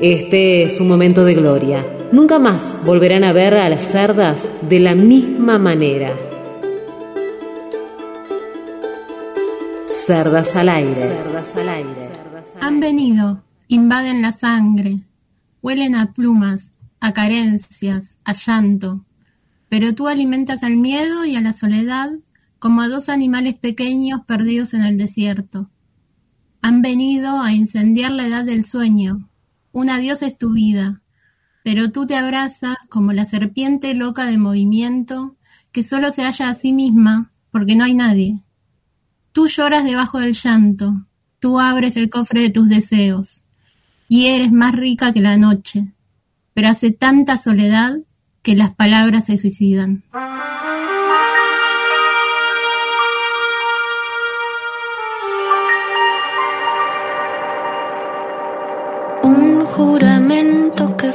este es un momento de gloria. Nunca más volverán a ver a las cerdas de la misma manera. Cerdas al aire. Han venido, invaden la sangre, huelen a plumas, a carencias, a llanto. Pero tú alimentas al miedo y a la soledad como a dos animales pequeños perdidos en el desierto. Han venido a incendiar la edad del sueño, una diosa es tu vida, pero tú te abrazas como la serpiente loca de movimiento que solo se halla a sí misma porque no hay nadie. Tú lloras debajo del llanto, tú abres el cofre de tus deseos, y eres más rica que la noche, pero hace tanta soledad que las palabras se suicidan.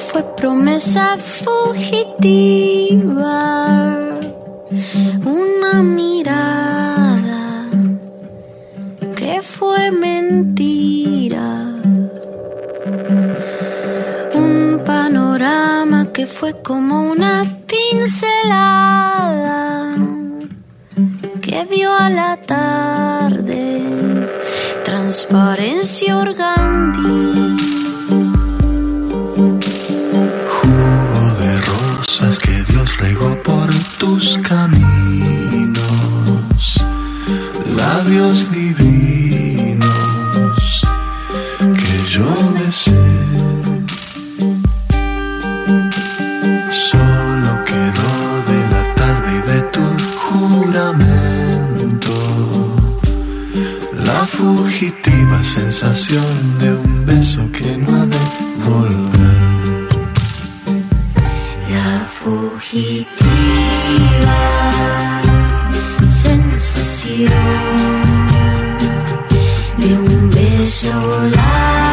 Fue promesa fugitiva. Una mirada que fue mentira. Un panorama que fue como una pincelada que dio a la tarde transparencia orgánica por tus caminos, labios divinos que yo besé. Solo quedó de la tarde y de tu juramento la fugitiva sensación de un beso que no ha de volver. Fugitiva sensación de un beso Buenas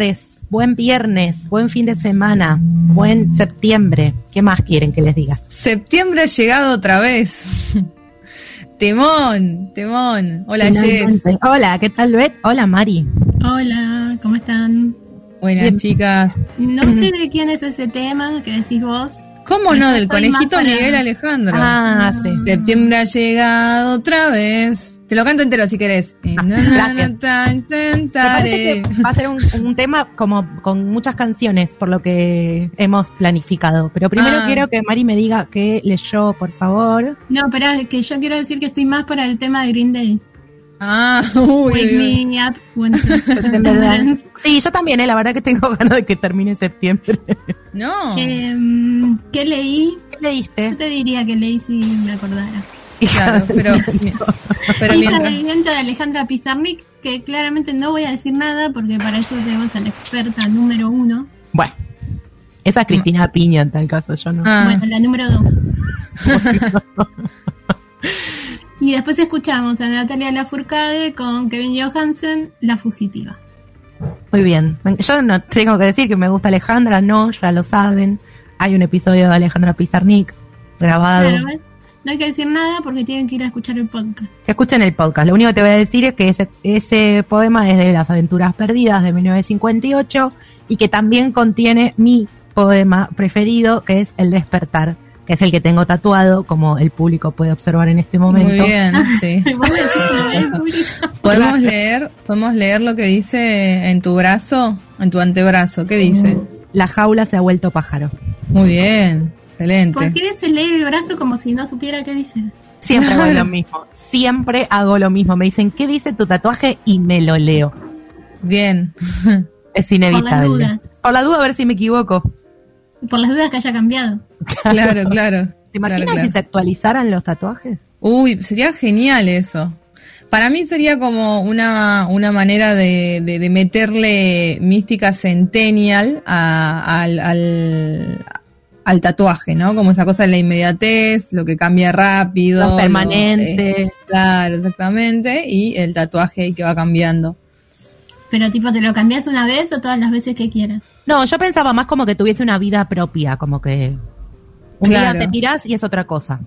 tardes, buen viernes, buen fin de semana, buen septiembre. ¿Qué más quieren que les diga? Septiembre ha llegado otra vez. Temón, temón. Hola, Jess. Hola, ¿qué tal, Bet? Hola, Mari. Hola, ¿cómo están? Buenas, chicas. No sé de quién es ese tema que decís vos. ¿Cómo no? Del conejito Miguel Alejandro. Ah, sí. Septiembre ha llegado otra vez. Te lo canto entero si querés. Ah, gracias. Me parece que va a ser un, tema como con muchas canciones, por lo que hemos planificado. Pero primero Ah. quiero que Mari me diga qué leyó, por favor. No, pero es que yo quiero decir que estoy más para el tema de Green Day. Ah, uy, Wake uy, uy. me up when En verdad. Sí, yo también, eh, la verdad que tengo ganas de que termine septiembre. No. Em, ¿Qué leí? ¿Qué leíste? Yo te diría que leí si me acordara. Claro, pero, pero Hija mientras. de Alejandra Pizarnik, que claramente no voy a decir nada porque para eso tenemos a la experta número uno. Bueno, esa es Cristina Piña en tal caso, yo no. Ah, Bueno, la número dos. y después escuchamos a Natalia Lafourcade con Kevin Johansen, La Fugitiva. Muy bien. Yo no tengo que decir que me gusta Alejandra, no, ya lo saben. Hay un episodio de Alejandra Pizarnik grabado. Claro. No hay que decir nada porque tienen que ir a escuchar el podcast. Que escuchen el podcast. Lo único que te voy a decir es que ese, ese poema es de Las Aventuras Perdidas de 1958 y que también contiene mi poema preferido, que es El Despertar, que es el que tengo tatuado, como el público puede observar en este momento. Muy bien, sí. Público. ¿Podemos leer, ¿Podemos leer lo que dice en tu brazo? En tu antebrazo. ¿Qué dice? La jaula se ha vuelto pájaro. Muy bien. Excelente. ¿Por qué se lee el brazo como si no supiera qué dice? Siempre hago lo mismo. Siempre hago lo mismo. Me dicen, ¿qué dice tu tatuaje? Y me lo leo. Bien. Es inevitable. Por las dudas. Por la duda, a ver si me equivoco. Por las dudas que haya cambiado. Claro, claro. ¿Te imaginas Claro, claro. si se actualizaran los tatuajes? Uy, sería genial eso. Para mí sería como una, una manera de, de, de meterle mística centennial a- al, al, al tatuaje, ¿no? Como esa cosa de la inmediatez, lo que cambia rápido. Los lo- permanentes. eh, claro, exactamente. Y el tatuaje que va cambiando. Pero tipo, ¿te lo cambias una vez o todas las veces que quieras? No, yo pensaba más como que tuviese una vida propia, como que un Claro. día te mirás y es otra cosa.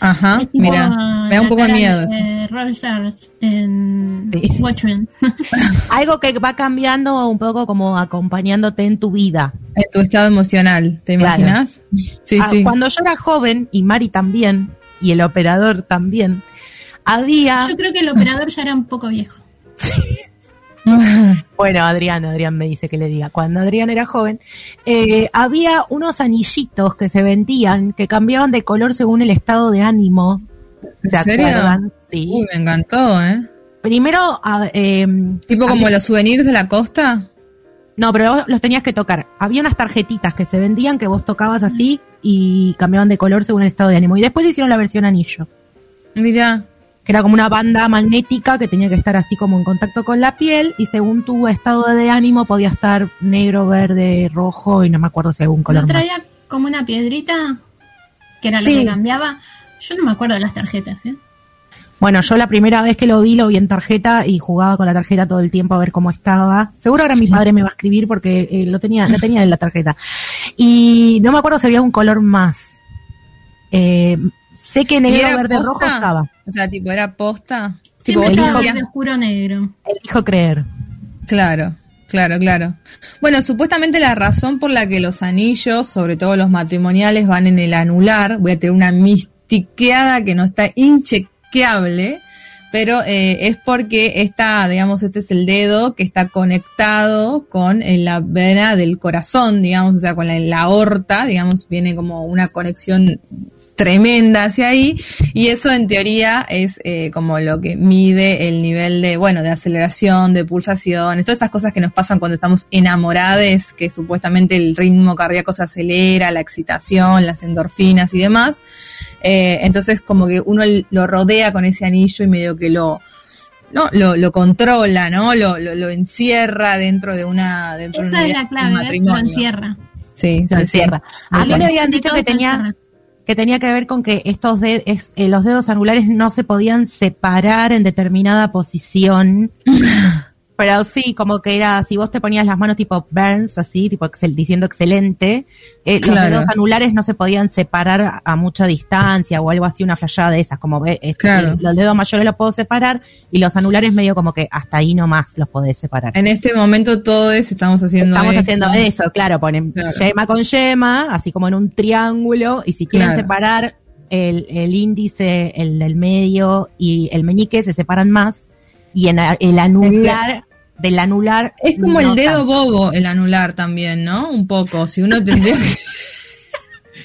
Ajá, tipo mira, me da un poco de miedo. de Roger en Sí. Watchmen. Algo que va cambiando un poco como acompañándote en tu vida. En tu estado emocional, ¿te Claro. imaginas? Sí, Ah, sí. Cuando yo era joven, y Mari también, y el operador también, había... Yo creo que el operador ya era un poco viejo. Bueno, Adrián, Adrián me dice que le diga. Cuando Adrián era joven, eh, había unos anillitos que se vendían que cambiaban de color según el estado de ánimo. ¿En ¿Se serio? acuerdan? Sí. Uy, me encantó, ¿eh? Primero, eh, Tipo como los souvenirs de la costa. No, pero vos los tenías que tocar. Había unas tarjetitas que se vendían que vos tocabas así y cambiaban de color según el estado de ánimo. Y después hicieron la versión anillo, Mira, que era como una banda magnética que tenía que estar así como en contacto con la piel y según tu estado de ánimo podía estar negro, verde, rojo y no me acuerdo si algún color ¿No más. traía como una piedrita? Que era lo Sí. que cambiaba. Yo no me acuerdo de las tarjetas, ¿eh? Bueno, yo la primera vez que lo vi, lo vi en tarjeta y jugaba con la tarjeta todo el tiempo a ver cómo estaba. Seguro ahora mi padre me va a escribir porque eh, lo tenía, lo tenía en la tarjeta. Y no me acuerdo si había un color más. Eh, sé que ¿Y negro, era verde, rojo posta? estaba. O sea, tipo, era posta. Siempre el estaba hijo- de oscuro negro. Elijo creer. Claro, claro, claro. Bueno, supuestamente la razón por la que los anillos, sobre todo los matrimoniales, van en el anular, voy a tener una mistiqueada que no está inchequeable, pero eh, es porque esta, digamos, este es el dedo que está conectado con eh, la vena del corazón, digamos, o sea, con la, la aorta, digamos, viene como una conexión tremenda hacia ahí y eso en teoría es eh, como lo que mide el nivel de bueno de aceleración de pulsación todas esas cosas que nos pasan cuando estamos enamorados que supuestamente el ritmo cardíaco se acelera la excitación las endorfinas y demás Eh, entonces como que uno lo rodea con ese anillo y medio que lo no, lo, lo controla, ¿no? Lo, lo, lo encierra dentro de una dentro de Esa una es la clave. Lo encierra. Sí, Lo sí, encierra. sí. A mí me habían dicho que te tenía, encierra. Que tenía que ver con que estos de- eh, los dedos angulares no se podían separar en determinada posición Pero sí, como que era, si vos te ponías las manos tipo Burns, así, tipo excel, diciendo excelente, eh, los dedos anulares no se podían separar a mucha distancia o algo así, una flayada de esas, como este, Claro. los dedos mayores los puedo separar y los anulares medio como que hasta ahí nomás los podés separar. En este momento todos estamos haciendo Estamos esto. haciendo eso, claro, ponen Claro. yema con yema, así como en un triángulo, y si quieren separar el, el índice, el del medio y el meñique, se separan más, y en el anular, del anular... Es como no el dedo tanto. bobo, el anular también, ¿no? Un poco. Si uno tendría que...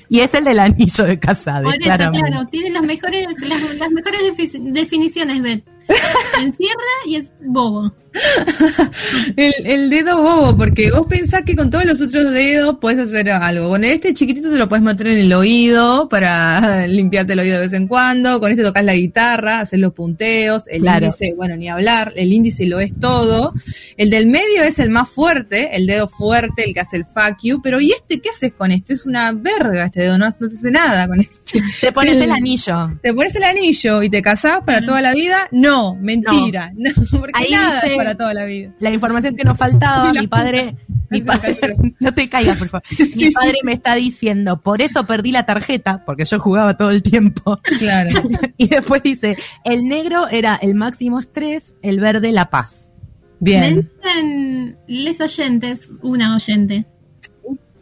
Y es el del anillo de casado, Por eso, claramente. claro, tiene las mejores, las, las mejores defi- definiciones, Bet. Encierra y es bobo. El, el dedo bobo, porque vos pensás que con todos los otros dedos puedes hacer algo. Con este chiquitito te lo puedes meter en el oído para limpiarte el oído de vez en cuando. Con este tocas la guitarra, hacer los punteos. El Claro. índice, bueno, ni hablar. El índice lo es todo. El del medio es el más fuerte, el dedo fuerte, el que hace el fuck you. Pero ¿y este qué haces con este? Es una verga este dedo, no, no se hace nada con este. Te pones el anillo. ¿Te pones el anillo y te casás para toda la vida? No, mentira. No, porque Ahí nada dice- para toda la vida. La información que nos faltaba, mi padre... Mi me no te caigas, por favor. Mi sí, padre sí. me está diciendo, por eso perdí la tarjeta, porque yo jugaba todo el tiempo. Claro. y después dice, el negro era el máximo estrés, el verde la paz. Me Bien. dicen les oyentes, una oyente,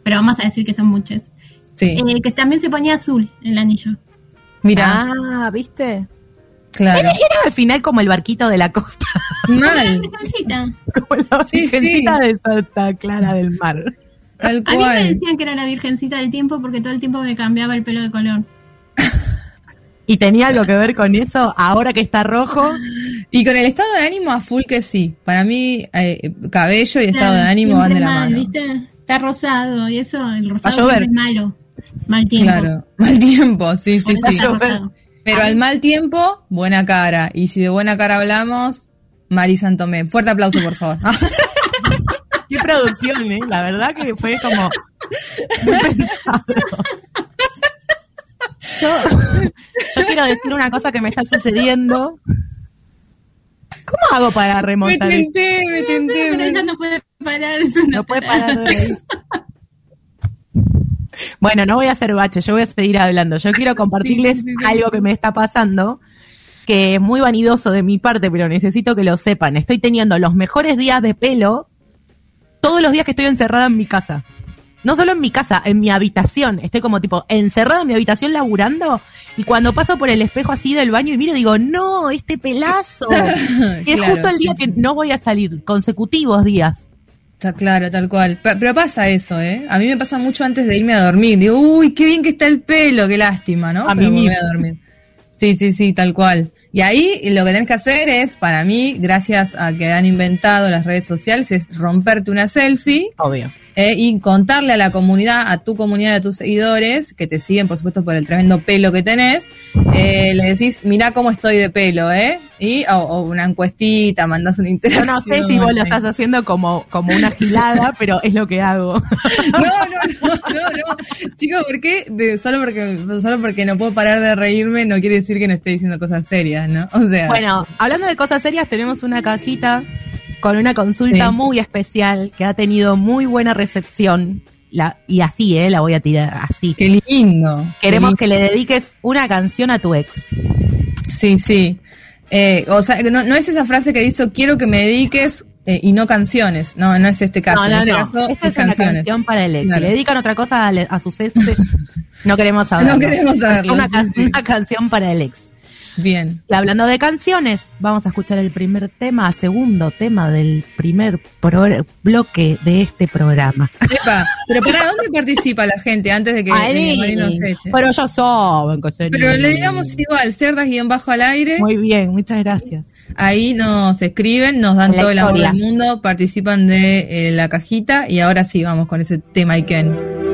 pero vamos a decir que son muchas, Sí. eh, que también se ponía azul el anillo. Mira, Ah, ¿viste? Claro. Era al final como el barquito de la costa, Mal. virgencita. como la Sí, virgencita sí. de Santa Clara del Mar. Tal A mí me cual. decían que era la virgencita del tiempo porque todo el tiempo me cambiaba el pelo de color. Y tenía algo que ver con eso, ahora que está rojo. Y con el estado de ánimo a full que sí. Para mí, eh, cabello y estado de ánimo van de la mal, mano. ¿viste? Está rosado y eso, el rosado es malo. Mal tiempo. Claro. Mal tiempo, sí, sí, sí. Pero al mal tiempo, buena cara. Y si de buena cara hablamos, Mari Santomé. Fuerte aplauso, por favor. Qué producción, ¿eh? La verdad que fue como muy pensado. Yo, yo quiero decir una cosa que me está sucediendo. ¿Cómo hago para me remontar esto? tenté, me tenté. Pero me- ella no puede parar. No puede parar. Bueno, no voy a hacer bache, yo voy a seguir hablando. Yo quiero compartirles algo que me está pasando, que es muy vanidoso de mi parte, pero necesito que lo sepan. Estoy teniendo los mejores días de pelo todos los días que estoy encerrada en mi casa. No solo en mi casa, en mi habitación. Estoy como tipo encerrada en mi habitación laburando y cuando paso por el espejo así del baño y miro digo, no, este pelazo. que es Claro. justo el día que no voy a salir, consecutivos días. Está claro, tal cual. Pe- Pero pasa eso, ¿eh? A mí me pasa mucho antes de irme a dormir. Digo, uy, qué bien que está el pelo, qué lástima, ¿no? A Pero mí me voy a dormir. Sí, sí, sí, tal cual. Y ahí lo que tenés que hacer es, para mí, gracias a que han inventado las redes sociales, es romperte una selfie Obvio. Eh, y contarle a la comunidad, a tu comunidad, a tus seguidores, que te siguen, por supuesto, por el tremendo pelo que tenés, eh, le decís, mirá cómo estoy de pelo, ¿eh? Y, o, o una encuestita, mandás una Yo interacción. no sé si vos lo estás haciendo como, como una gilada, pero es lo que hago. No, no, no, no, no. Chicos, ¿por qué? De- solo porque solo porque no puedo parar de reírme no quiere decir que no esté diciendo cosas serias, ¿no? O sea, Bueno, hablando de cosas serias, tenemos una cajita con una consulta Sí. muy especial que ha tenido muy buena recepción. La, y así, ¿eh? La voy a tirar así. qué lindo. Queremos Qué que le dediques una canción a tu ex. Sí, sí. Eh, o sea, no, no es esa frase que dice quiero que me dediques eh, y no canciones. No, no es este caso. no, no, en este caso Esta es es una canción para el ex. Claro. Si le dedican otra cosa a, le- a sus exes, no queremos saberlo. No queremos saberlo, Una, sí, ca- sí. una canción para el ex. Bien. Y hablando de canciones, vamos a escuchar el primer tema, segundo tema del primer bloque de este programa. Epa, pero para dónde participa la gente antes de que, Mari nos eche? pero que se- Pero le digamos igual, cerdas guion bajo al aire. Muy bien, muchas gracias. Ahí nos escriben, nos dan La todo el amor del mundo, participan de eh, la cajita y ahora sí vamos con ese tema Iken.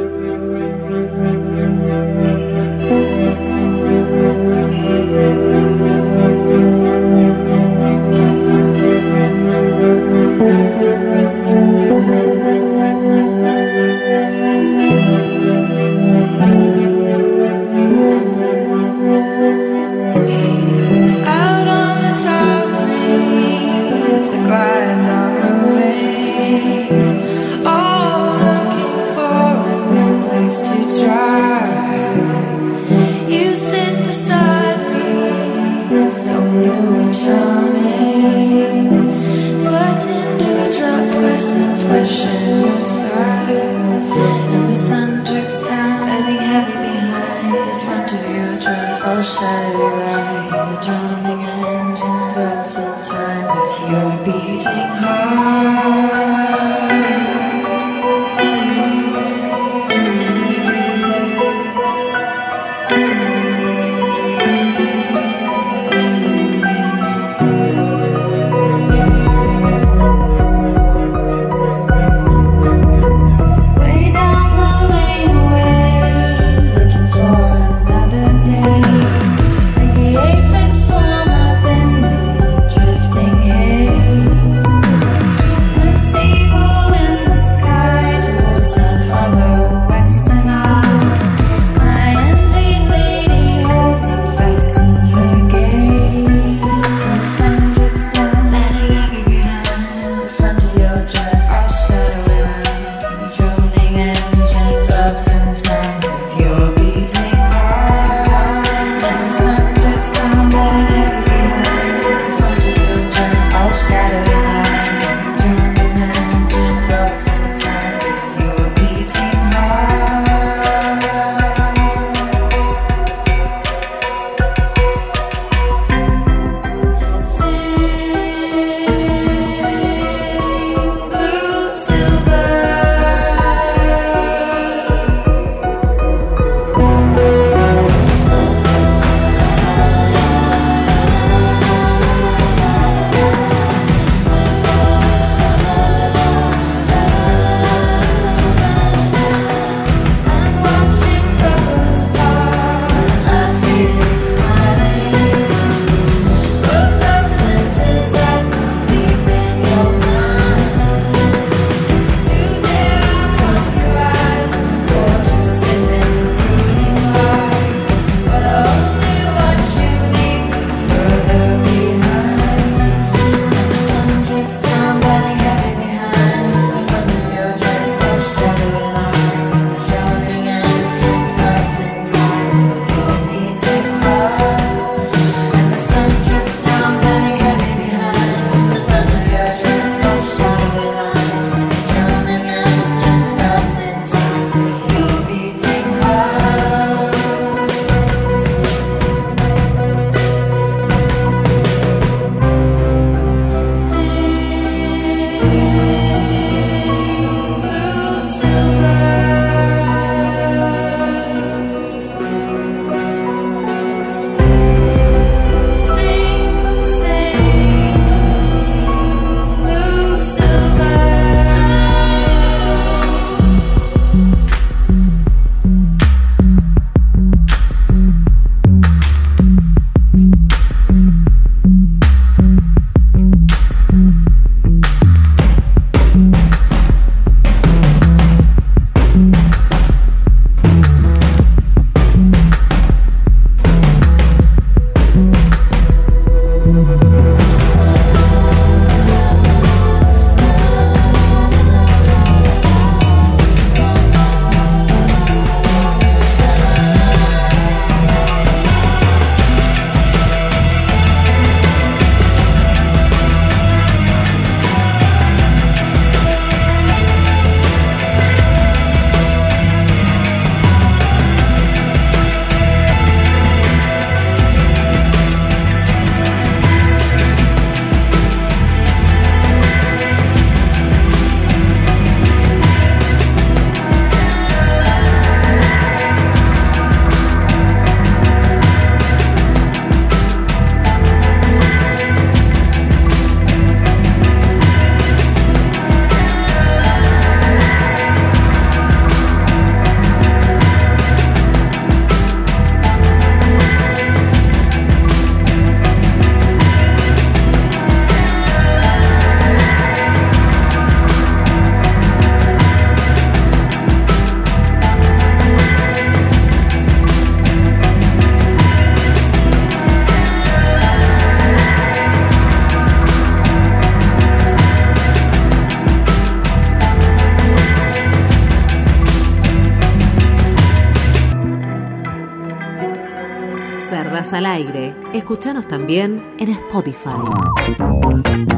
También en Spotify.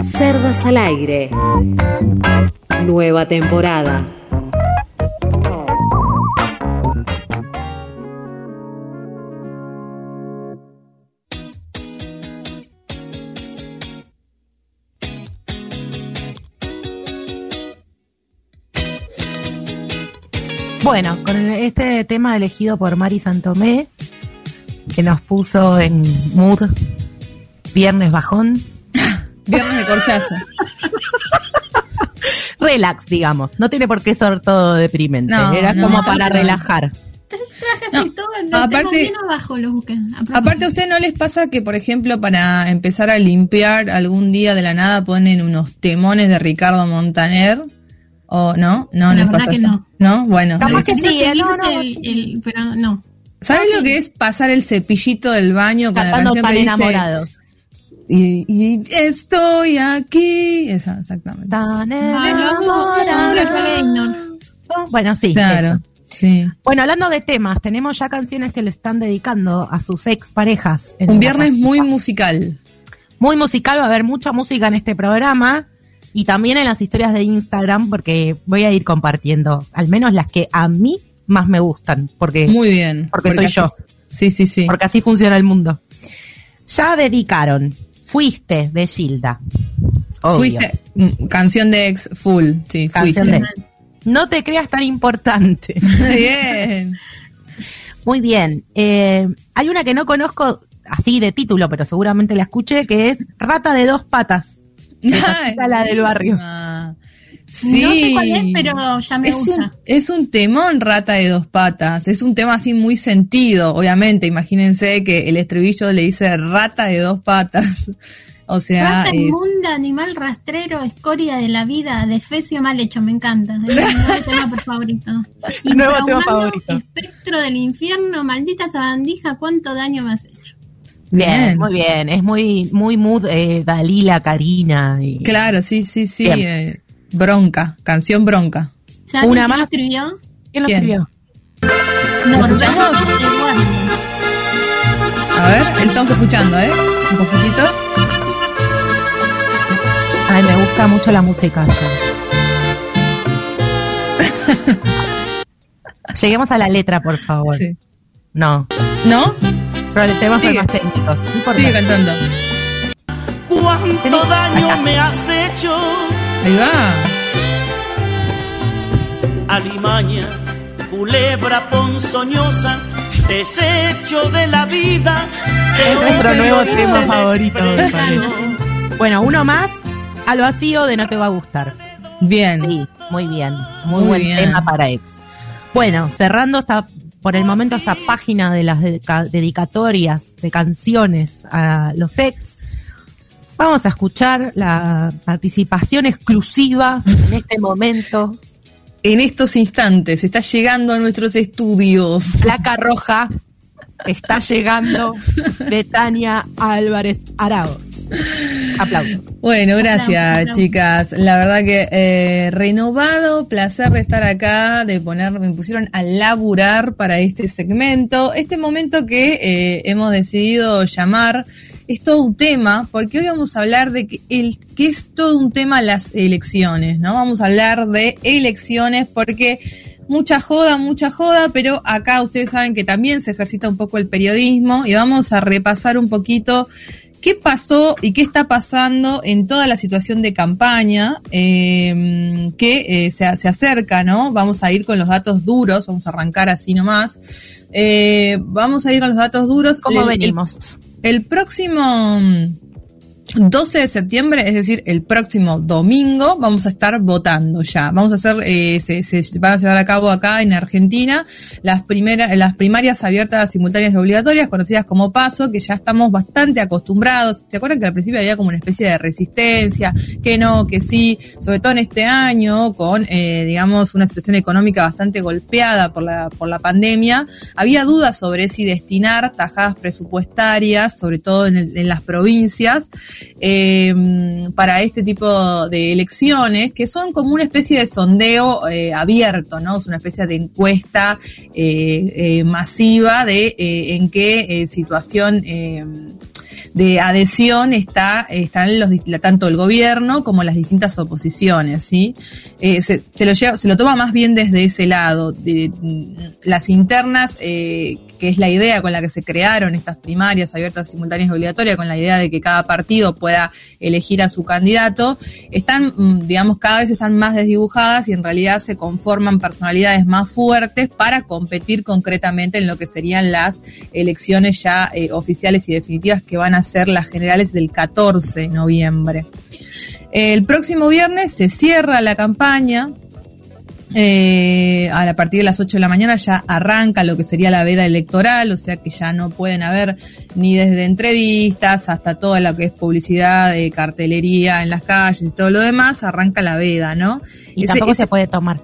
Cerdas al aire. Nueva temporada. Bueno, con este tema elegido por Mari Santomé, que nos puso en mood viernes bajón. viernes de corchazo. Relax, digamos. No tiene por qué ser todo deprimente. Era como para relajar. aparte, aparte a usted no les pasa que, por ejemplo, para empezar a limpiar algún día de la nada ponen unos temones de Ricardo Montaner ¿O no? No, la verdad que no. no. Bueno. Capaz que sí, ¿eh? no, no. pero no. ¿Sabes lo que es pasar el cepillito del baño con la canción que enamorado. Y, y, estoy aquí. Esa, exactamente. Tan. Bueno, sí. Claro. Sí. Bueno, hablando de temas, tenemos ya canciones que le están dedicando a sus ex parejas. Un viernes muy musical. Muy musical, va a haber mucha música en este programa y también en las historias de Instagram porque voy a ir compartiendo al menos las que a mí más me gustan porque muy bien porque, soy yo sí sí sí porque así funciona el mundo ya dedicaron fuiste de Gilda. Fuiste mm, canción de ex full sí canción fuiste. de no te creas tan importante. Bien. Muy bien. Eh, hay una que no conozco así de título pero seguramente la escuché que es rata de dos patas. La del barrio. Sí. No sé cuál es, pero ya me es gusta. Un, es un temón rata de dos patas. Es un tema así muy sentido, obviamente. Imagínense que el estribillo le dice rata de dos patas. O sea. Rata inmunda, animal rastrero, escoria de la vida, defecio mal hecho, me encanta. Es mi nuevo tema favorito. Y nuevo tema favorito. Espectro del infierno, maldita sabandija, cuánto daño me hace. Bien, muy bien. Es muy, muy mood eh, Dalila, Karina. Y... Claro, sí, sí, sí. Eh, bronca, canción bronca. Una quién más. escribió? ¿Quién lo escribió? No, escuchamos? A ver, estamos escuchando, ¿eh? Un poquitito. Ay, me gusta mucho la música ya. Lleguemos a la letra, por favor. Sí. No. ¿No? Problemas más técnicos. Sigue cantando. ¿Cuánto daño me has hecho? Ahí va. Alimaña, culebra ponzoñosa, desecho de la vida. Es nuestro nuevo tema favorito. Bueno, uno más al vacío de No Te Va a Gustar. Bien. Sí, muy bien. Muy, buen tema para ex. Bueno, cerrando esta por el momento esta página de las dedicatorias de canciones a los ex. Vamos a escuchar la participación exclusiva en este momento. En estos instantes está llegando a nuestros estudios. Placa roja. Está llegando Betania Álvarez Araos. Aplausos. Bueno, gracias chicas. La verdad que eh, renovado, placer de estar acá, de poner, me pusieron a laburar para este segmento. Este momento que eh, hemos decidido llamar es todo un tema, porque hoy vamos a hablar de que, el, que es todo un tema las elecciones, ¿no? Vamos a hablar de elecciones porque mucha joda, mucha joda, pero acá ustedes saben que también se ejercita un poco el periodismo y vamos a repasar un poquito ¿Qué pasó y qué está pasando en toda la situación de campaña em, que eh, se, acerca, ¿no? Vamos a ir con los datos duros, vamos a arrancar así nomás. Eh, vamos a ir con los datos duros. ¿Cómo venimos? El próximo 12 de septiembre, es decir, el próximo domingo, vamos a estar votando ya. Vamos a hacer, eh, se, se, van a llevar a cabo acá en Argentina las primeras, las primarias abiertas, simultáneas y obligatorias, conocidas como PASO, que ya estamos bastante acostumbrados. ¿Se acuerdan que al principio había como una especie de resistencia? Que no, que sí, sobre todo en este año, con, eh, digamos, una situación económica bastante golpeada por la, por la pandemia, había dudas sobre si destinar tajadas presupuestarias, sobre todo en, en las provincias, em, para este tipo de elecciones, que son como una especie de sondeo eh, abierto, ¿no? Es una especie de encuesta eh, masiva de en qué situación em, de adhesión está, están los, tanto el gobierno como las distintas oposiciones, ¿sí? Eh, se, lo se lo toma más bien desde ese lado. De, las internas, eh, que es la idea con la que se crearon estas primarias abiertas, simultáneas y obligatorias, con la idea de que cada partido pueda elegir a su candidato, están, mm, digamos, cada vez están más desdibujadas y en realidad se conforman personalidades más fuertes para competir concretamente en lo que serían las elecciones ya eh, oficiales y definitivas que van a ser las generales del 14 de noviembre. El próximo viernes se cierra la campaña. Eh, a partir de las 8 de la mañana ya arranca lo que sería la veda electoral, o sea que ya no pueden haber ni desde entrevistas hasta toda lo que es publicidad, de cartelería en las calles y todo lo demás, arranca la veda, ¿no? Y tampoco se puede tomar.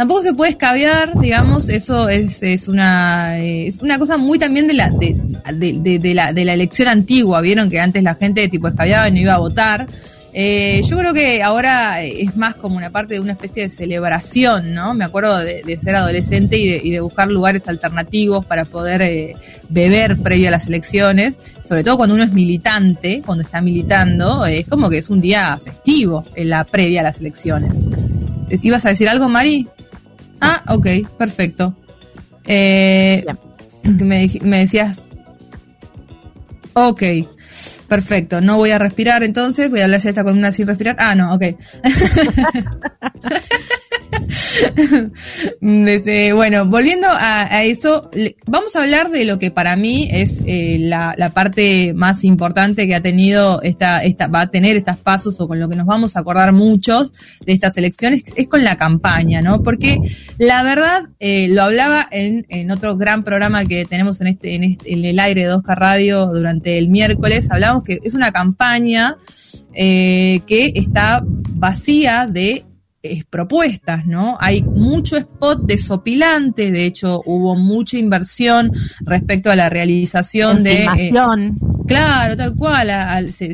Tampoco se puede escabear, digamos, eso es, una es una cosa muy también de la de, de, de, la de la elección antigua, vieron que antes la gente tipo escabeaba y no iba a votar. Eh, yo creo que ahora es más como una parte de una especie de celebración, ¿no? Me acuerdo de, ser adolescente y de, buscar lugares alternativos para poder eh, beber previo a las elecciones, sobre todo cuando uno es militante, cuando está militando, es como que es un día festivo en la previa a las elecciones. ¿Ibas a decir algo, Mari? Ah, ok, perfecto. Eh, me, me decías. Ok, perfecto. No voy a respirar entonces. Voy a hablar de esta columna sin respirar. Ah, no, ok. Bueno, volviendo a, eso, vamos a hablar de lo que para mí es eh, la, parte más importante que ha tenido esta, esta, va a tener estas pasos o con lo que nos vamos a acordar muchos de estas elecciones, es con la campaña, ¿no? Porque la verdad, eh, lo hablaba en, en, otro gran programa que tenemos en este, en este, en el aire de Oscar Radio durante el miércoles, hablamos que es una campaña eh, que está vacía de propuestas, ¿no? Hay mucho spot desopilante, de hecho hubo mucha inversión respecto a la realización de... Eh, claro, tal cual,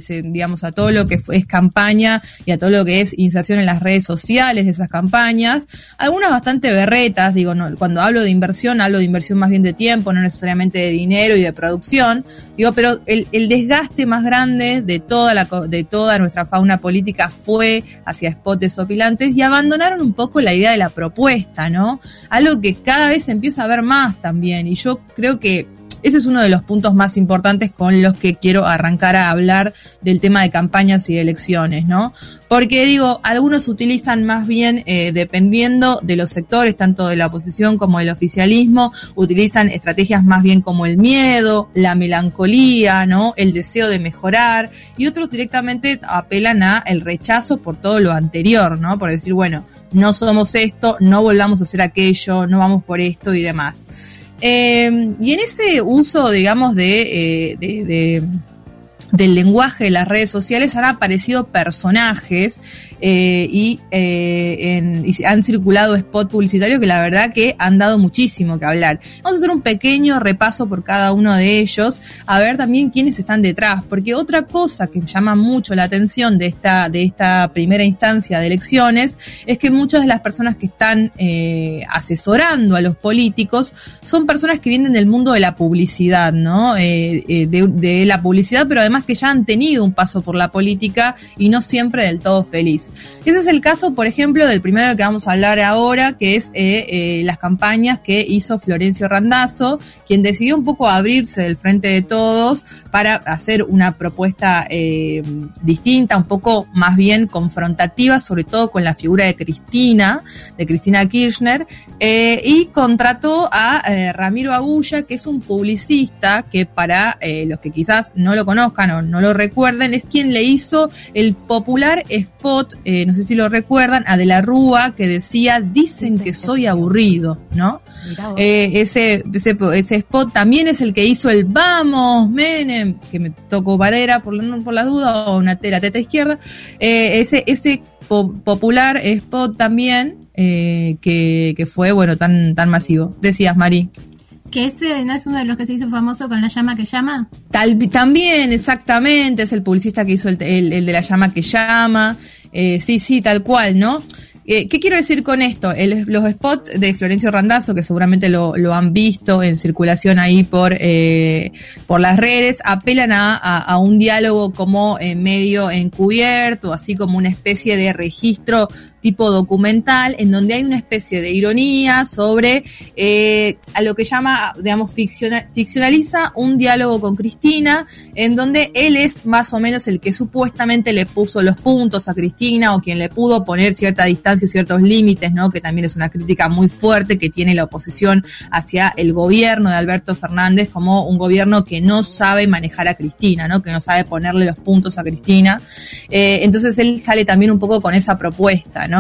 digamos, a todo lo que es campaña y a todo lo que es inserción en las redes sociales de esas campañas. Algunas bastante berretas, digo, no, cuando hablo de inversión, hablo de inversión más bien de tiempo, no necesariamente de dinero y de producción, digo, pero el, desgaste más grande de toda, la, de toda nuestra fauna política fue hacia spots desopilantes y abandonaron un poco la idea de la propuesta, ¿no? Algo que cada vez se empieza a ver más también. Y yo creo que ese es uno de los puntos más importantes con los que quiero arrancar a hablar del tema de campañas y elecciones, ¿no? Porque digo, algunos utilizan más bien, eh, dependiendo de los sectores, tanto de la oposición como del oficialismo, utilizan estrategias más bien como el miedo, la melancolía, ¿no? El deseo de mejorar, y otros directamente apelan a el rechazo por todo lo anterior, ¿no? Por decir, bueno, no somos esto, no volvamos a hacer aquello, no vamos por esto y demás. Eh, y en ese uso, digamos, de, eh, de del lenguaje de las redes sociales han aparecido personajes eh, y, eh, han circulado spots publicitarios que la verdad que han dado muchísimo que hablar. Vamos a hacer un pequeño repaso por cada uno de ellos, a ver también quiénes están detrás, porque otra cosa que llama mucho la atención de esta, de esta primera instancia de elecciones es que muchas de las personas que están eh, asesorando a los políticos son personas que vienen del mundo de la publicidad, ¿no? de, de la publicidad, pero además que ya han tenido un paso por la política y no siempre del todo feliz. Ese es el caso, por ejemplo, del primero que vamos a hablar ahora, que es eh, eh, las campañas que hizo Florencio Randazzo, quien decidió un poco abrirse del frente de todos para hacer una propuesta eh, distinta, un poco más bien confrontativa, sobre todo con la figura de Cristina, de Cristina Kirchner, y contrató a Ramiro Agulla, que es un publicista que para los que quizás no lo conozcan no lo recuerden, es quien le hizo el popular spot, eh, no sé si lo recuerdan, a De la Rúa, que decía, dicen que soy aburrido, ¿no? Eh, ese, ese, ese, spot también es el que hizo el Vamos, Menem, que me tocó Valera por la, por la duda, o una tela teta izquierda. Eh, ese, ese popular spot también, que, que, fue, bueno, tan, tan masivo. Decías, Mari. Que ese no es uno de los que se hizo famoso con la llama que llama. Tal, también, exactamente, es el publicista que hizo el, de la llama que llama. Eh, sí, sí, tal cual, ¿no? Eh, ¿Qué quiero decir con esto? los spots de Florencio Randazzo, que seguramente lo, han visto en circulación ahí por, eh, por las redes, apelan a, un diálogo como medio encubierto, así como una especie de registro tipo documental, en donde hay una especie de ironía sobre eh, a lo que llama, digamos, ficcionaliza un diálogo con Cristina, en donde él es más o menos el que supuestamente le puso los puntos a Cristina o quien le pudo poner cierta distancia y ciertos límites, ¿no? Que también es una crítica muy fuerte que tiene la oposición hacia el gobierno de Alberto Fernández como un gobierno que no sabe manejar a Cristina, ¿no? Que no sabe ponerle los puntos a Cristina. Eh, entonces él sale también un poco con esa propuesta, ¿no?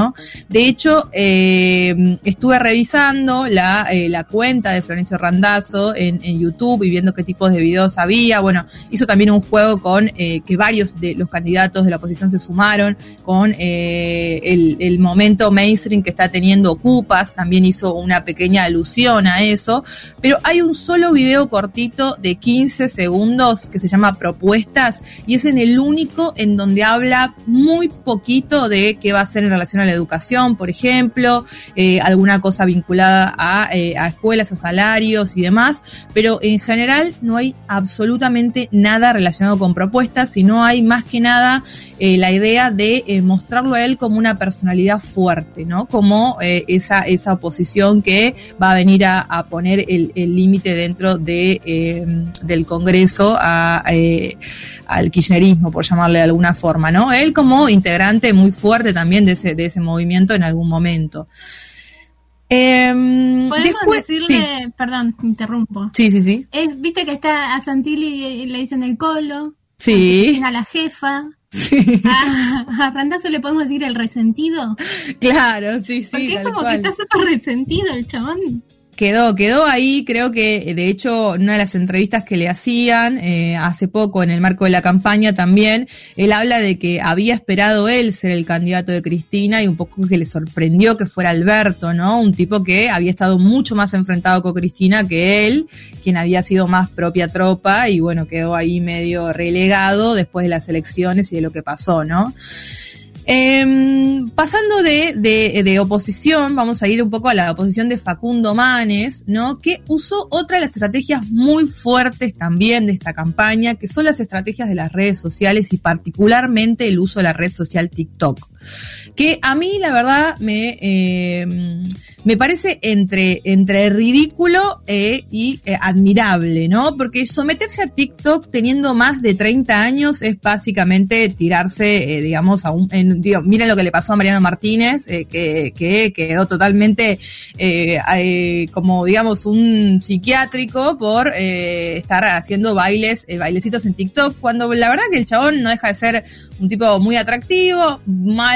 De hecho, eh, estuve revisando la, eh, la, cuenta de Florencio Randazzo en, YouTube y viendo qué tipos de videos había. Bueno, hizo también un juego con eh, que varios de los candidatos de la oposición se sumaron, con el, el, momento mainstream que está teniendo Ocupas, también hizo una pequeña alusión a eso. Pero hay un solo video cortito de 15 segundos que se llama Propuestas y es en el único en donde habla muy poquito de qué va a hacer en relación a la educación, por ejemplo, eh, alguna cosa vinculada eh, a, escuelas, a salarios y demás, pero en general no hay absolutamente nada relacionado con propuestas, sino hay más que nada eh, la idea de mostrarlo a él como una personalidad fuerte, ¿no? Como esa, esa oposición que va a venir a, poner el límite dentro de, del Congreso al kirchnerismo, por llamarle de alguna forma, ¿no? Él como integrante muy fuerte también de ese, de ese movimiento en algún momento. Em, Podemos decirle, perdón, interrumpo. Sí, sí, sí. Viste que está a Santilli y le dicen el colo. Sí. A la jefa. Sí. A, a le podemos decir el resentido. Claro, sí, sí. Porque es como que está súper resentido el chabón. Quedó, quedó ahí, creo que de hecho una de las entrevistas que le hacían eh, hace poco en el marco de la campaña también, él habla de que había esperado él ser el candidato de Cristina y un poco que le sorprendió que fuera Alberto, ¿no? Un tipo que había estado mucho más enfrentado con Cristina que él, quien había sido más propia tropa y bueno, quedó ahí medio relegado después de las elecciones y de lo que pasó, ¿no? Em, pasando de, de, oposición, vamos a ir un poco a la oposición de Facundo Manes, ¿no? Que usó otra de las estrategias muy fuertes también de esta campaña, que son las estrategias de las redes sociales y particularmente el uso de la red social TikTok. Que a mí, la verdad, me, em, me parece entre, entre ridículo eh, y eh, admirable, ¿no? Porque someterse a TikTok teniendo más de 30 años es básicamente tirarse, eh, digamos, a un... miren lo que le pasó a Mariano Martínez, que, que, quedó totalmente como, digamos, un psiquiátrico por estar haciendo bailes, bailecitos en TikTok, cuando la verdad que el chabón no deja de ser un tipo muy atractivo, mal,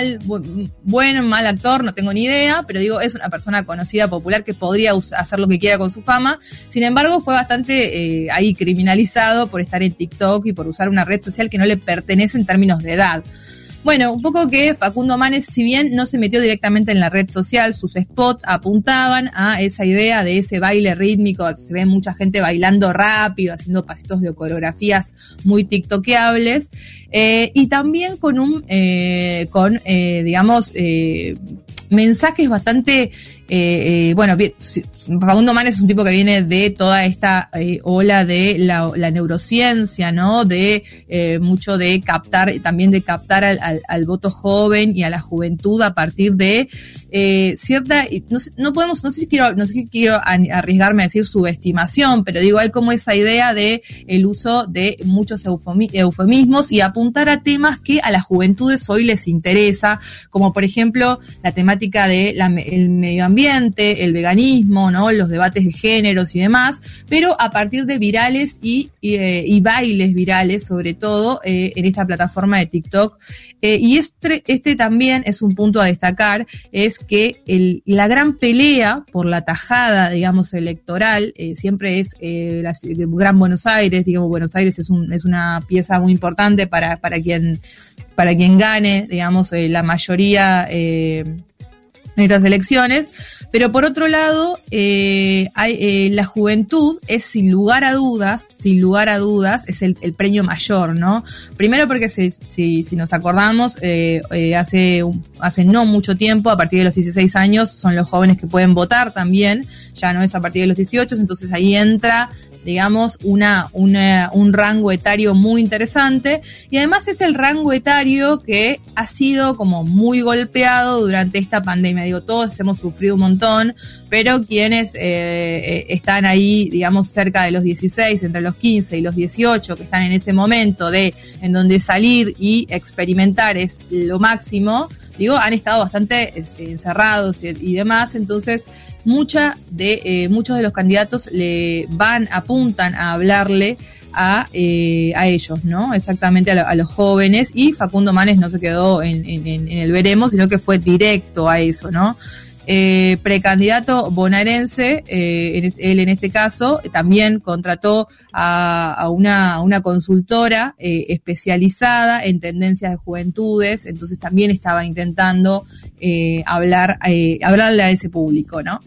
bueno, mal actor, no tengo ni idea, pero digo, es una persona conocida, popular, que podría hacer lo que quiera con su fama. Sin embargo, fue bastante eh, ahí criminalizado por estar en TikTok y por usar una red social que no le pertenece en términos de edad. Bueno, un poco que Facundo Manes, si bien no se metió directamente en la red social, sus spots apuntaban a esa idea de ese baile rítmico, se ve mucha gente bailando rápido, haciendo pasitos de coreografías muy tiktokeables, eh, y también con un, eh, con, digamos, mensajes bastante eh, eh, bueno, Facundo Manes es un tipo que viene de toda esta eh, ola de la, neurociencia, ¿no? De mucho de captar, también de captar al, voto joven y a la juventud a partir de cierta, no, podemos, no sé si quiero, no sé si quiero arriesgarme a decir subestimación, pero digo, hay como esa idea de el uso de muchos eufemismos y apuntar a temas que a las juventudes hoy les interesa, como por ejemplo la temática del el medio ambiente, el veganismo, ¿no? Los debates de géneros y demás, pero a partir de virales y, eh, bailes virales, sobre todo eh, en esta plataforma de TikTok. Eh, y este, este también es un punto a destacar, es que la gran pelea por la tajada, digamos, electoral, siempre es la Gran Buenos Aires, digamos, Buenos Aires es, un, es una pieza muy importante para quien gane, digamos, la mayoría en estas elecciones. Pero por otro lado, eh, hay, eh, la juventud es sin lugar a dudas, sin lugar a dudas, es el, premio mayor, ¿no? Primero porque si, si, nos acordamos, eh, hace, hace no mucho tiempo, a partir de los 16 años, son los jóvenes que pueden votar también, ya no es a partir de los 18, entonces ahí entra digamos, una, una, un rango etario muy interesante y además es el rango etario que ha sido como muy golpeado durante esta pandemia. Digo, todos hemos sufrido un montón, pero quienes eh, eh, están ahí, digamos, cerca de los 16, entre los 15 y los 18, que están en ese momento de en donde salir y experimentar es lo máximo, digo, han estado bastante este, encerrados y, demás, entonces mucha de, eh, muchos de los candidatos le van, apuntan a hablarle a, eh, a ellos, ¿no? Exactamente a, los jóvenes y Facundo Manes no se quedó en, en, el veremos, sino que fue directo a eso, ¿no? Eh, precandidato bonaerense, eh, él en este caso, también contrató a, una, consultora eh, especializada en tendencias de juventudes, entonces también estaba intentando hablar, hablarle a ese público, ¿no?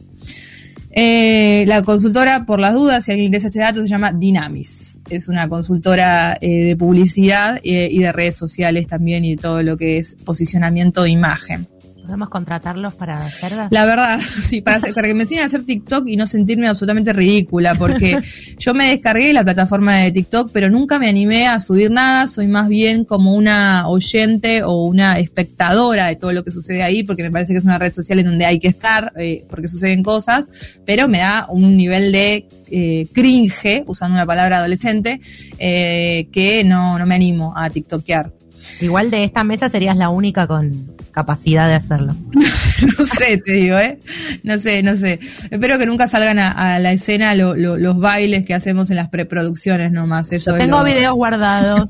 la consultora, por las dudas, si alguien interesa este dato, se llama Dynamis. Es una consultora de publicidad y de redes sociales también y de todo lo que es posicionamiento de imagen. ¿Podemos contratarlos para hacer La verdad, sí, para, para que me enseñen a hacer TikTok y no sentirme absolutamente ridícula, porque yo me descargué la plataforma de TikTok, pero nunca me animé a subir nada, soy más bien como una oyente o una espectadora de todo lo que sucede ahí, porque me parece que es una red social en donde hay que estar, eh, porque suceden cosas, pero me da un nivel de eh, cringe, usando una palabra adolescente, eh, que no, no me animo a TikTokear. Igual de esta mesa serías la única con capacidad de hacerlo. no sé, te digo, ¿eh? No sé, no sé. Espero que nunca salgan a, la escena los bailes que hacemos en las preproducciones nomás. Eso Yo tengo videos guardados.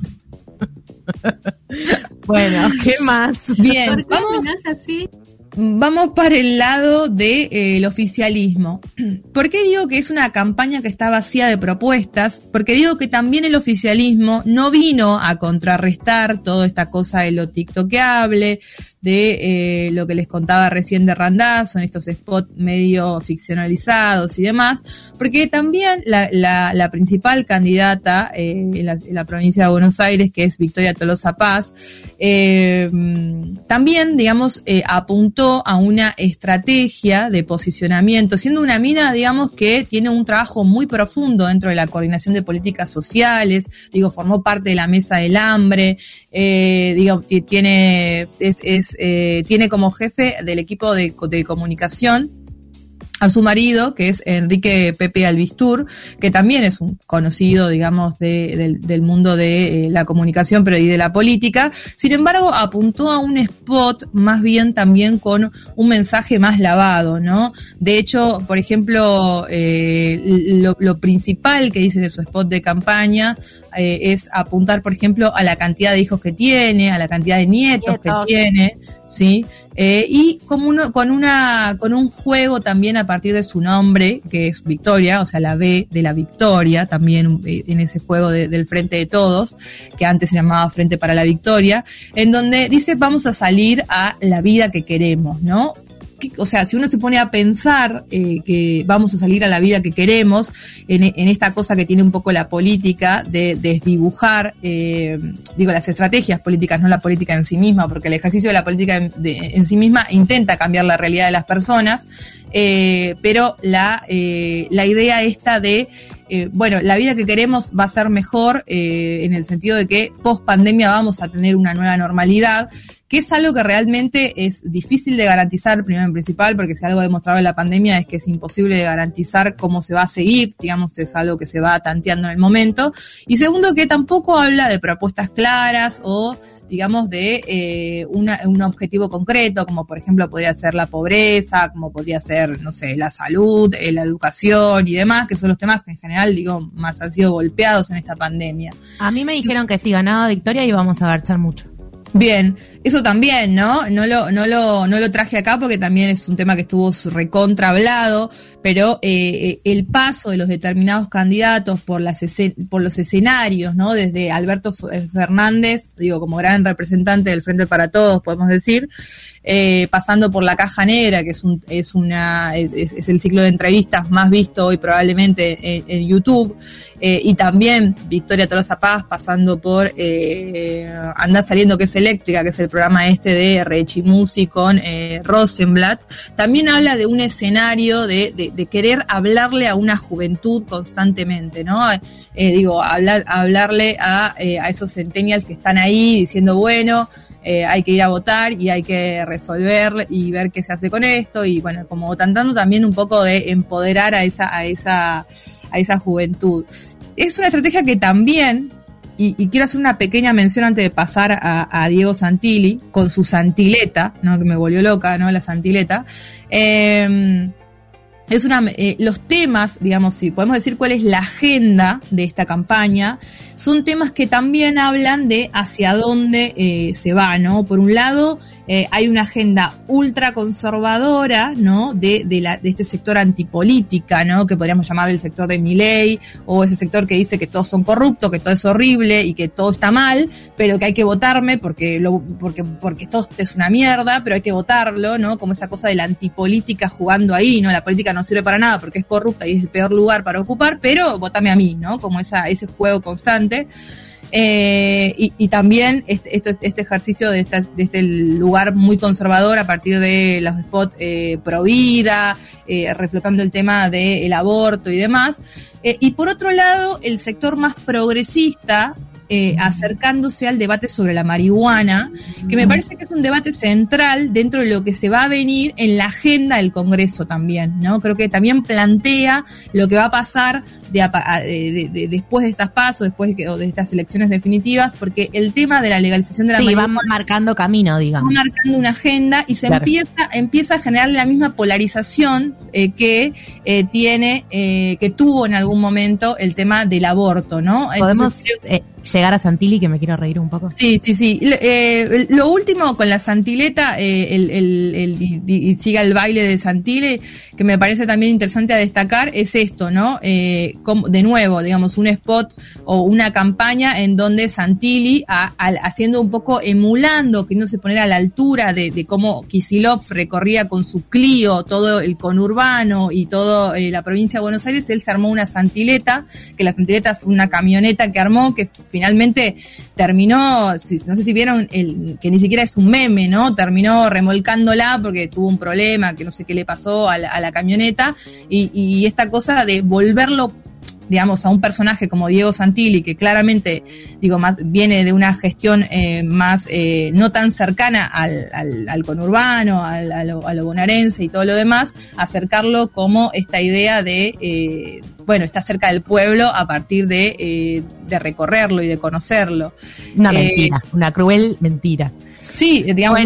bueno, ¿qué más? Bien, vamos. Así? Vamos para el lado del de, eh, oficialismo. ¿Por qué digo que es una campaña que está vacía de propuestas? Porque digo que también el oficialismo no vino a contrarrestar toda esta cosa de lo tiktokeable, de eh, lo que les contaba recién de Randazzo, en estos spots medio ficcionalizados y demás, porque también la, la, principal candidata eh, en, la, provincia de Buenos Aires, que es Victoria Tolosa Paz, también, digamos, apuntó a una estrategia de posicionamiento, siendo una mina, digamos, que tiene un trabajo muy profundo dentro de la coordinación de políticas sociales, digo, formó parte de la mesa del hambre, digo, tiene, es, es eh, tiene como jefe del equipo de, de comunicación a su marido, que es Enrique Pepe Albistur, que también es un conocido, digamos, del, mundo de eh, la comunicación, pero y de la política. Sin embargo, apuntó a un spot más bien también con un mensaje más lavado, ¿no? De hecho, por ejemplo, eh, lo, principal que dice de su spot de campaña eh, es apuntar, por ejemplo, a la cantidad de hijos que tiene, a la cantidad de nietos. que tiene, ¿sí? Eh, y como uno, con, una, con un juego también a partir de su nombre, que es Victoria, o sea, la B de la Victoria, también eh, en ese juego del Frente de Todos, que antes se llamaba Frente para la Victoria, en donde dice vamos a salir a la vida que queremos, ¿no? O sea, si uno se pone a pensar eh, que vamos a salir a la vida que queremos, en, esta cosa que tiene un poco la política de desdibujar, eh, digo, las estrategias políticas, no la política en sí misma, porque el ejercicio de la política en, sí misma intenta cambiar la realidad de las personas, eh, pero la, la idea esta de bueno, la vida que queremos va a ser mejor en el sentido de que post pandemia vamos a tener una nueva normalidad que es algo que realmente es difícil de garantizar, primero en principal, porque si algo demostrado en la pandemia es que es imposible de garantizar cómo se va a seguir, digamos, es algo que se va tanteando en el momento. Y segundo, que tampoco habla de propuestas claras o, digamos, de eh, un objetivo concreto, como por ejemplo podría ser la pobreza, como podría ser, no sé, la salud, eh, la educación y demás, que son los temas que en general, digo, más han sido golpeados en esta pandemia. A mí me dijeron que si ganaba Victoria íbamos a garchar mucho. Bien, eso también, ¿no? No lo, no lo, no lo traje acá porque también es un tema que estuvo recontra hablado, pero eh, el paso de los determinados candidatos por, las por los escenarios, ¿no? Desde Alberto Fernández, digo, como gran representante del Frente para Todos, podemos decir, eh, pasando por la caja negra, que es, un, es, una, es, el ciclo de entrevistas más visto hoy probablemente en, YouTube, eh, y también Victoria Tolosa Paz pasando por eh, Anda Saliendo que es eléctrica, que es el programa este de Rechimusi con eh, Rosenblatt, también habla de un escenario de, querer hablarle a una juventud constantemente, ¿no? digo, hablar, hablarle a, a esos centennials que están ahí diciendo, bueno, eh, hay que ir a votar y hay que resolver y ver qué se hace con esto y bueno, como tratando también un poco de empoderar a esa, a esa, a esa juventud. Es una estrategia que también, y, quiero hacer una pequeña mención antes de pasar a, Diego Santilli, con su santileta, ¿no? que me volvió loca, ¿no? La santileta. Eh, es una, eh, los temas, digamos, si podemos decir cuál es la agenda de esta campaña, son temas que también hablan de hacia dónde eh, se va, ¿no? Por un lado, eh, hay una agenda ultra conservadora, ¿no? De, de, la, de este sector antipolítica, ¿no? Que podríamos llamar el sector de Miley, o ese sector que dice que todos son corruptos, que todo es horrible y que todo está mal, pero que hay que votarme porque, lo, porque, porque todo es una mierda, pero hay que votarlo, ¿no? Como esa cosa de la antipolítica jugando ahí, ¿no? La política no sirve para nada porque es corrupta y es el peor lugar para ocupar, pero votame a mí, ¿no? Como esa, ese juego constante. Eh, y, también este, este, ejercicio de, este lugar muy conservador a partir de los spots eh, pro vida, eh, reflotando el tema del aborto y demás. Eh, y por otro lado, el sector más progresista, eh, acercándose al debate sobre la marihuana, que me parece que es un debate central dentro de lo que se va a venir en la agenda del Congreso también, ¿no? Creo que también plantea lo que va a pasar de, después de estas pasos, después de, de, estas elecciones definitivas, porque el tema de la legalización de la marihuana... va marcando camino, digamos. Va marcando una agenda y se empieza, empieza a generar la misma polarización eh, que eh, tiene, que tuvo en algún momento el tema del aborto, ¿no? Podemos llegar a Santilli, que me quiero reír un poco. Sí, sí, sí. Eh, lo último con la Santileta, eh, el, el, y siga el baile de Santilli, que me parece también interesante a destacar, es esto, ¿no? Eh, como, de nuevo, digamos, un spot o una campaña en donde Santilli, haciendo un poco, emulando, que no se poner a la altura de, cómo Kisilov recorría con su Clio todo el conurbano y toda la provincia de Buenos Aires, él se armó una Santileta, que la Santileta fue una camioneta que armó, que finalmente terminó, no sé si vieron, el, que ni siquiera es un meme, ¿no? Terminó remolcándola porque tuvo un problema, que no sé qué le pasó a la, camioneta, y, esta cosa de volverlo digamos, a un personaje como Diego Santilli, que claramente, digo, más, viene de una gestión eh, más, eh, no tan cercana al, al, conurbano, al, a, lo, a, lo, bonaerense y todo lo demás, acercarlo como esta idea de, eh, bueno, está cerca del pueblo a partir de, eh, de recorrerlo y de conocerlo. Una eh, mentira, una cruel mentira. Sí, digamos,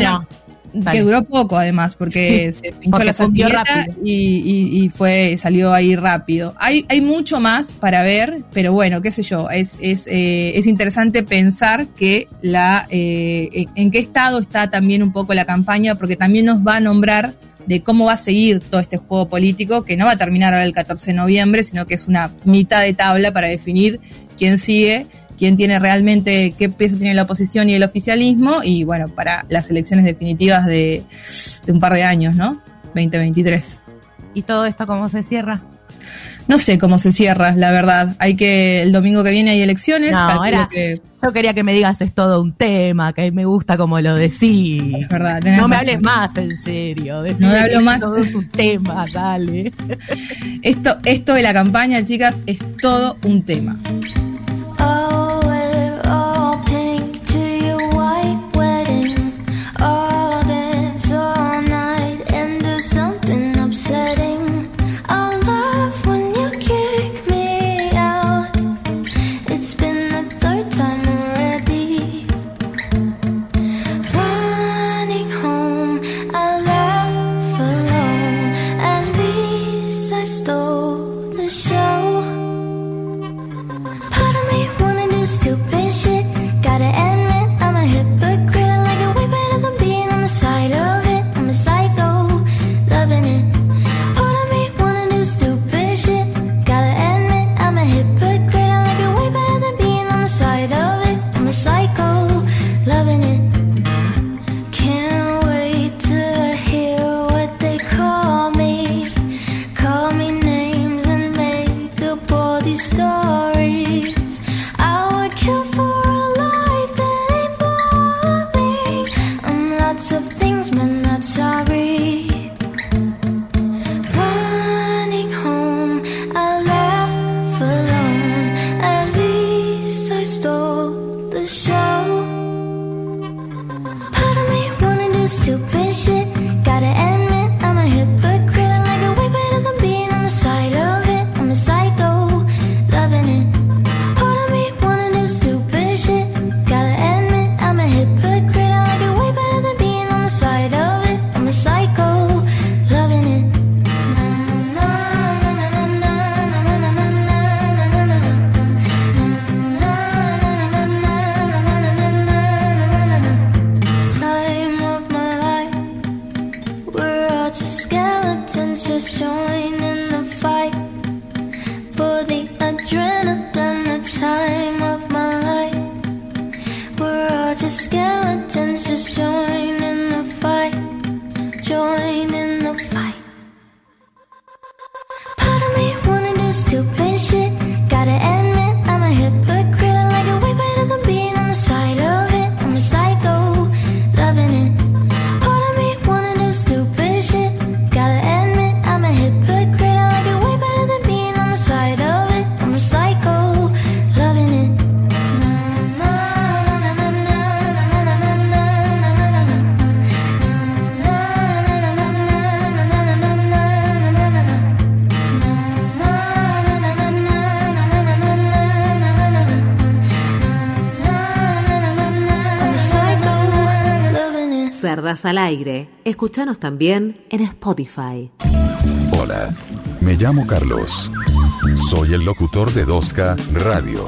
que duró poco además, porque se pinchó la santilleta y, y, fue, salió ahí rápido. Hay, hay mucho más para ver, pero bueno, qué sé yo, es, es, eh, es interesante pensar que la, en qué estado está también un poco la campaña, porque también nos va a nombrar de cómo va a seguir todo este juego político, que no va a terminar ahora el 14 de noviembre, sino que es una mitad de tabla para definir quién sigue, quién tiene realmente, qué peso tiene la oposición y el oficialismo, y bueno, para las elecciones definitivas de, de un par de años, ¿no? 2023. ¿Y todo esto cómo se cierra? No sé cómo se cierra, la verdad. Hay que, el domingo que viene hay elecciones. No, yo quería que me digas es todo un tema, que me gusta como lo decís. Es verdad. No me hables más, en serio. no me hablo más. Todo es un tema, dale. Esto, esto de la campaña, chicas, es todo un tema. Cerdas al aire. Escúchanos también en Spotify. Hola, me llamo Carlos. Soy el locutor de 2K Radio.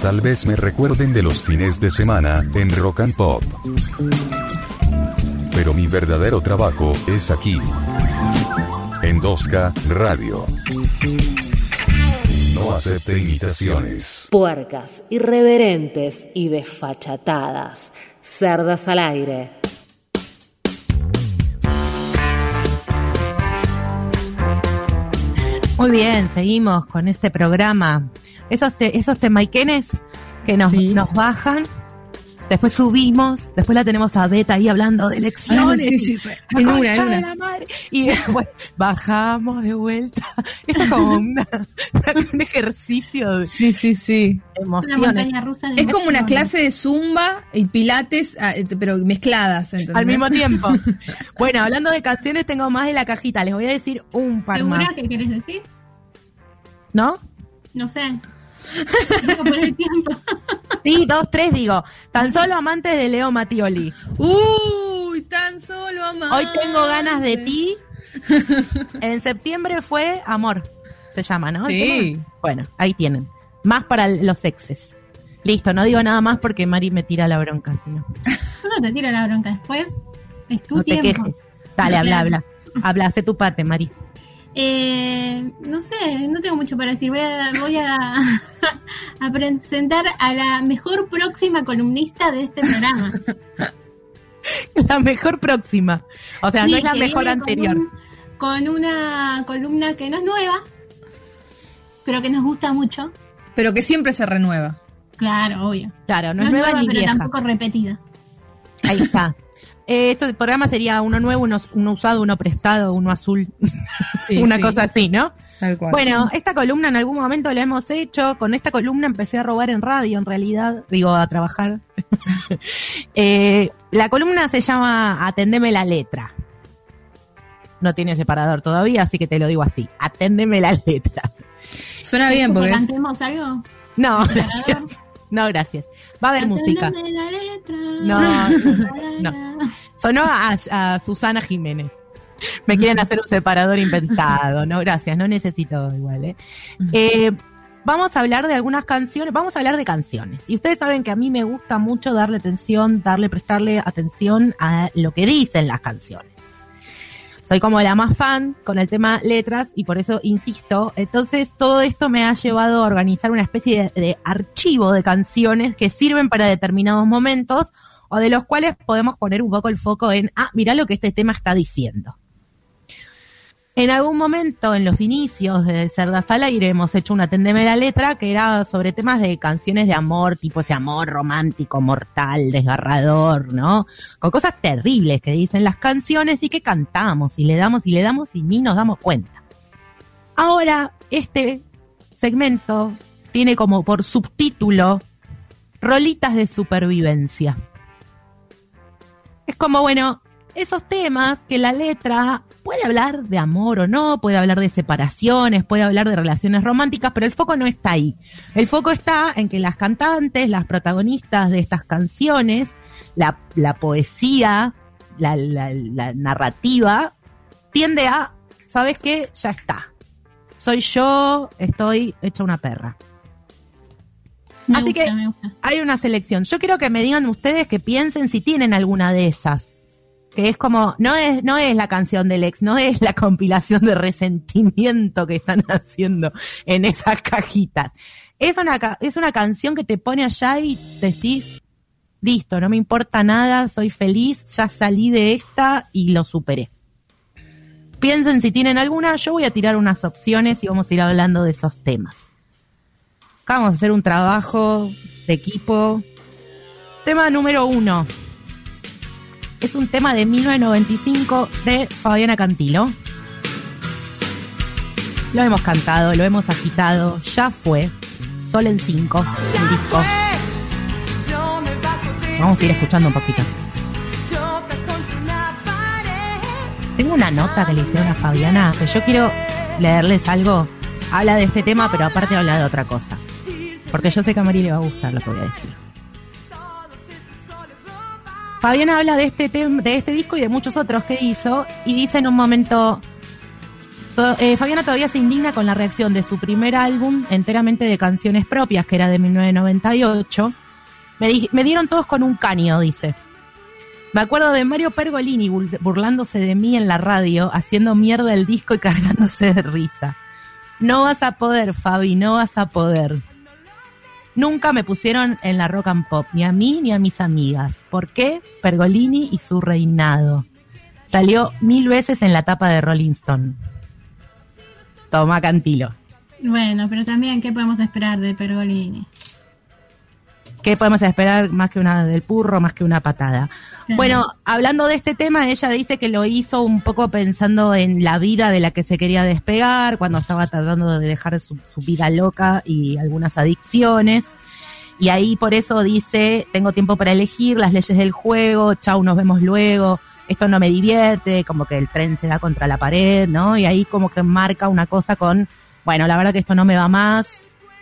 Tal vez me recuerden de los fines de semana en Rock and Pop. Pero mi verdadero trabajo es aquí, en 2K Radio. No acepte imitaciones. Puercas, irreverentes y desfachatadas. Cerdas al aire. Muy bien, seguimos con este programa. Esos, te, esos temaiquenes que nos, Sí. nos bajan, después subimos, después la tenemos a Beta ahí hablando de elecciones. Ah, sí, sí, La en una, en una. la madre. Y después bajamos de vuelta. Esto es como una- un ejercicio de Sí, sí, sí. Una emociones. montaña rusa de Es como una clase de zumba y pilates, ah, pero mezcladas. ¿entendés? Al mismo tiempo. Bueno, hablando de canciones, tengo más de la cajita. Les voy a decir un par más. ¿Segura que querés decir? ¿No? No sé. Tengo por el tiempo. Sí, dos, tres, digo. Tan solo amantes de Leo Mattioli. Uy, tan solo amar. Hoy tengo ganas de ti. En septiembre fue Amor, se llama, ¿no? Sí. Bueno, ahí tienen. Más para los exes. Listo, no digo nada más porque Mari me tira la bronca, si no. Yo no te tiro la bronca después. Es tu No te tiempo. quejes. Dale, habla, habla. Habla, hace tu parte, Mari. Eh, no sé, no tengo mucho para decir. Voy a, voy a, a presentar a la mejor próxima columnista de este programa. La mejor próxima. O sea, no Sí, es la mejor anterior. Con, un- con una columna que no es nueva, pero que nos gusta mucho. Pero que siempre se renueva. Claro, obvio. Claro, no, es nueva ni pero vieja. tampoco repetida. Ahí está. Eh, este programa sería uno nuevo, uno, uno usado, uno prestado, uno azul. Sí, Una sí, cosa así, ¿no? Tal cual. Bueno, esta columna en algún momento la hemos hecho. Con esta columna empecé a robar en radio, en realidad. Digo, a trabajar. Eh, la columna se llama Atendeme la letra. No tiene separador todavía, así que te lo digo así. Aténdeme la letra. Suena bien ¿Que porque es, algo? No, gracias. No, gracias. Va a haber música. No, no. Sonó a, a Susana Jiménez. Me quieren hacer un separador inventado. No, gracias, no necesito igual. ¿eh? Eh, vamos a hablar de algunas canciones, vamos a hablar de canciones. Y ustedes saben que a mí me gusta mucho darle atención, darle, prestarle atención a lo que dicen las canciones. Soy como la más fan con el tema letras y por eso insisto. Entonces todo esto me ha llevado a organizar una especie de, de archivo de canciones que sirven para determinados momentos o de los cuales podemos poner un poco el foco en, ah, mirá lo que este tema está diciendo. En algún momento, en los inicios de Cerdas al Aire, hemos hecho una Tendeme la Letra que era sobre temas de canciones de amor, tipo ese amor romántico, mortal, desgarrador, ¿no? Con cosas terribles que dicen las canciones y que cantamos y le damos y le damos y ni nos damos cuenta. Ahora, este segmento tiene como por subtítulo Rolitas de supervivencia. Es como, bueno, esos temas que la letra puede hablar de amor o no, puede hablar de separaciones, puede hablar de relaciones románticas, pero el foco no está ahí. El foco está en que las cantantes, las protagonistas de estas canciones, la, poesía, la, la narrativa, tiende a, ¿sabes qué? Ya está. Soy yo, estoy hecha una perra. Así que hay una selección. Yo quiero que me digan ustedes que piensen si tienen alguna de esas. Que es como, no es, no es la canción del ex, no es la compilación de resentimiento que están haciendo en esas cajitas. Es una, es una canción que te pone allá y decís, listo, no me importa nada, soy feliz, ya salí de esta y lo superé. Piensen si tienen alguna, yo voy a tirar unas opciones y vamos a ir hablando de esos temas vamos a hacer un trabajo de equipo. Tema número uno. Es un tema de 1995 de Fabiana Cantilo. Lo hemos cantado, lo hemos agitado, ya fue. Sol en 5, el disco. Vamos a ir escuchando un poquito. Tengo una nota que le hicieron a Fabiana, que yo quiero leerles algo. Habla de este tema, pero aparte habla de otra cosa. Porque yo sé que a María le va a gustar lo que voy a decir. Fabiana habla de este, de este disco y de muchos otros que hizo y dice en un momento, eh, Fabiana todavía se indigna con la reacción de su primer álbum enteramente de canciones propias, que era de 1998. Me, me dieron todos con un caño, dice. Me acuerdo de Mario Pergolini burlándose de mí en la radio, haciendo mierda el disco y cargándose de risa. No vas a poder, Fabi, no vas a poder. Nunca me pusieron en la rock and pop, ni a mí ni a mis amigas. ¿Por qué? Pergolini y su reinado. Salió mil veces en la tapa de Rolling Stone. Toma Cantilo. Bueno, pero también, ¿qué podemos esperar de Pergolini? ¿Qué podemos esperar más que una del purro, más que una patada? Bueno, hablando de este tema, ella dice que lo hizo un poco pensando en la vida de la que se quería despegar, cuando estaba tratando de dejar su, vida loca y algunas adicciones. Y ahí por eso dice, tengo tiempo para elegir las leyes del juego, chau, nos vemos luego, esto no me divierte, como que el tren se da contra la pared, ¿no? Y ahí como que marca una cosa con, bueno, la verdad que esto no me va más,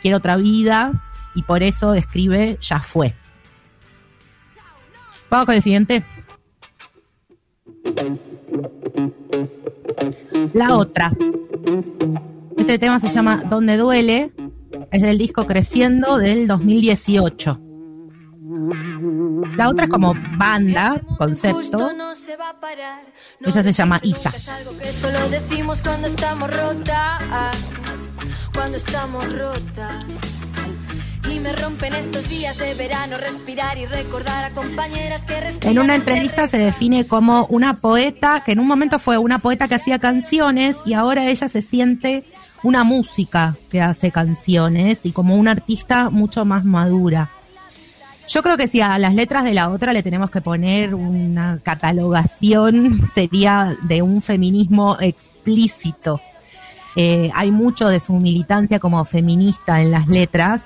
quiero otra vida y por eso escribe ya fue. Vamos con el siguiente. La otra. Este tema se llama Donde duele. Es del disco Creciendo del 2018. La otra es como banda, concepto. Ella se llama Isa. solo decimos cuando estamos rotas. Cuando estamos rotas me rompen estos días de verano respirar y recordar a compañeras que En una entrevista se define como una poeta que en un momento fue una poeta que hacía canciones y ahora ella se siente una música que hace canciones y como una artista mucho más madura. Yo creo que si a las letras de la otra le tenemos que poner una catalogación, sería de un feminismo explícito. Eh, hay mucho de su militancia como feminista en las letras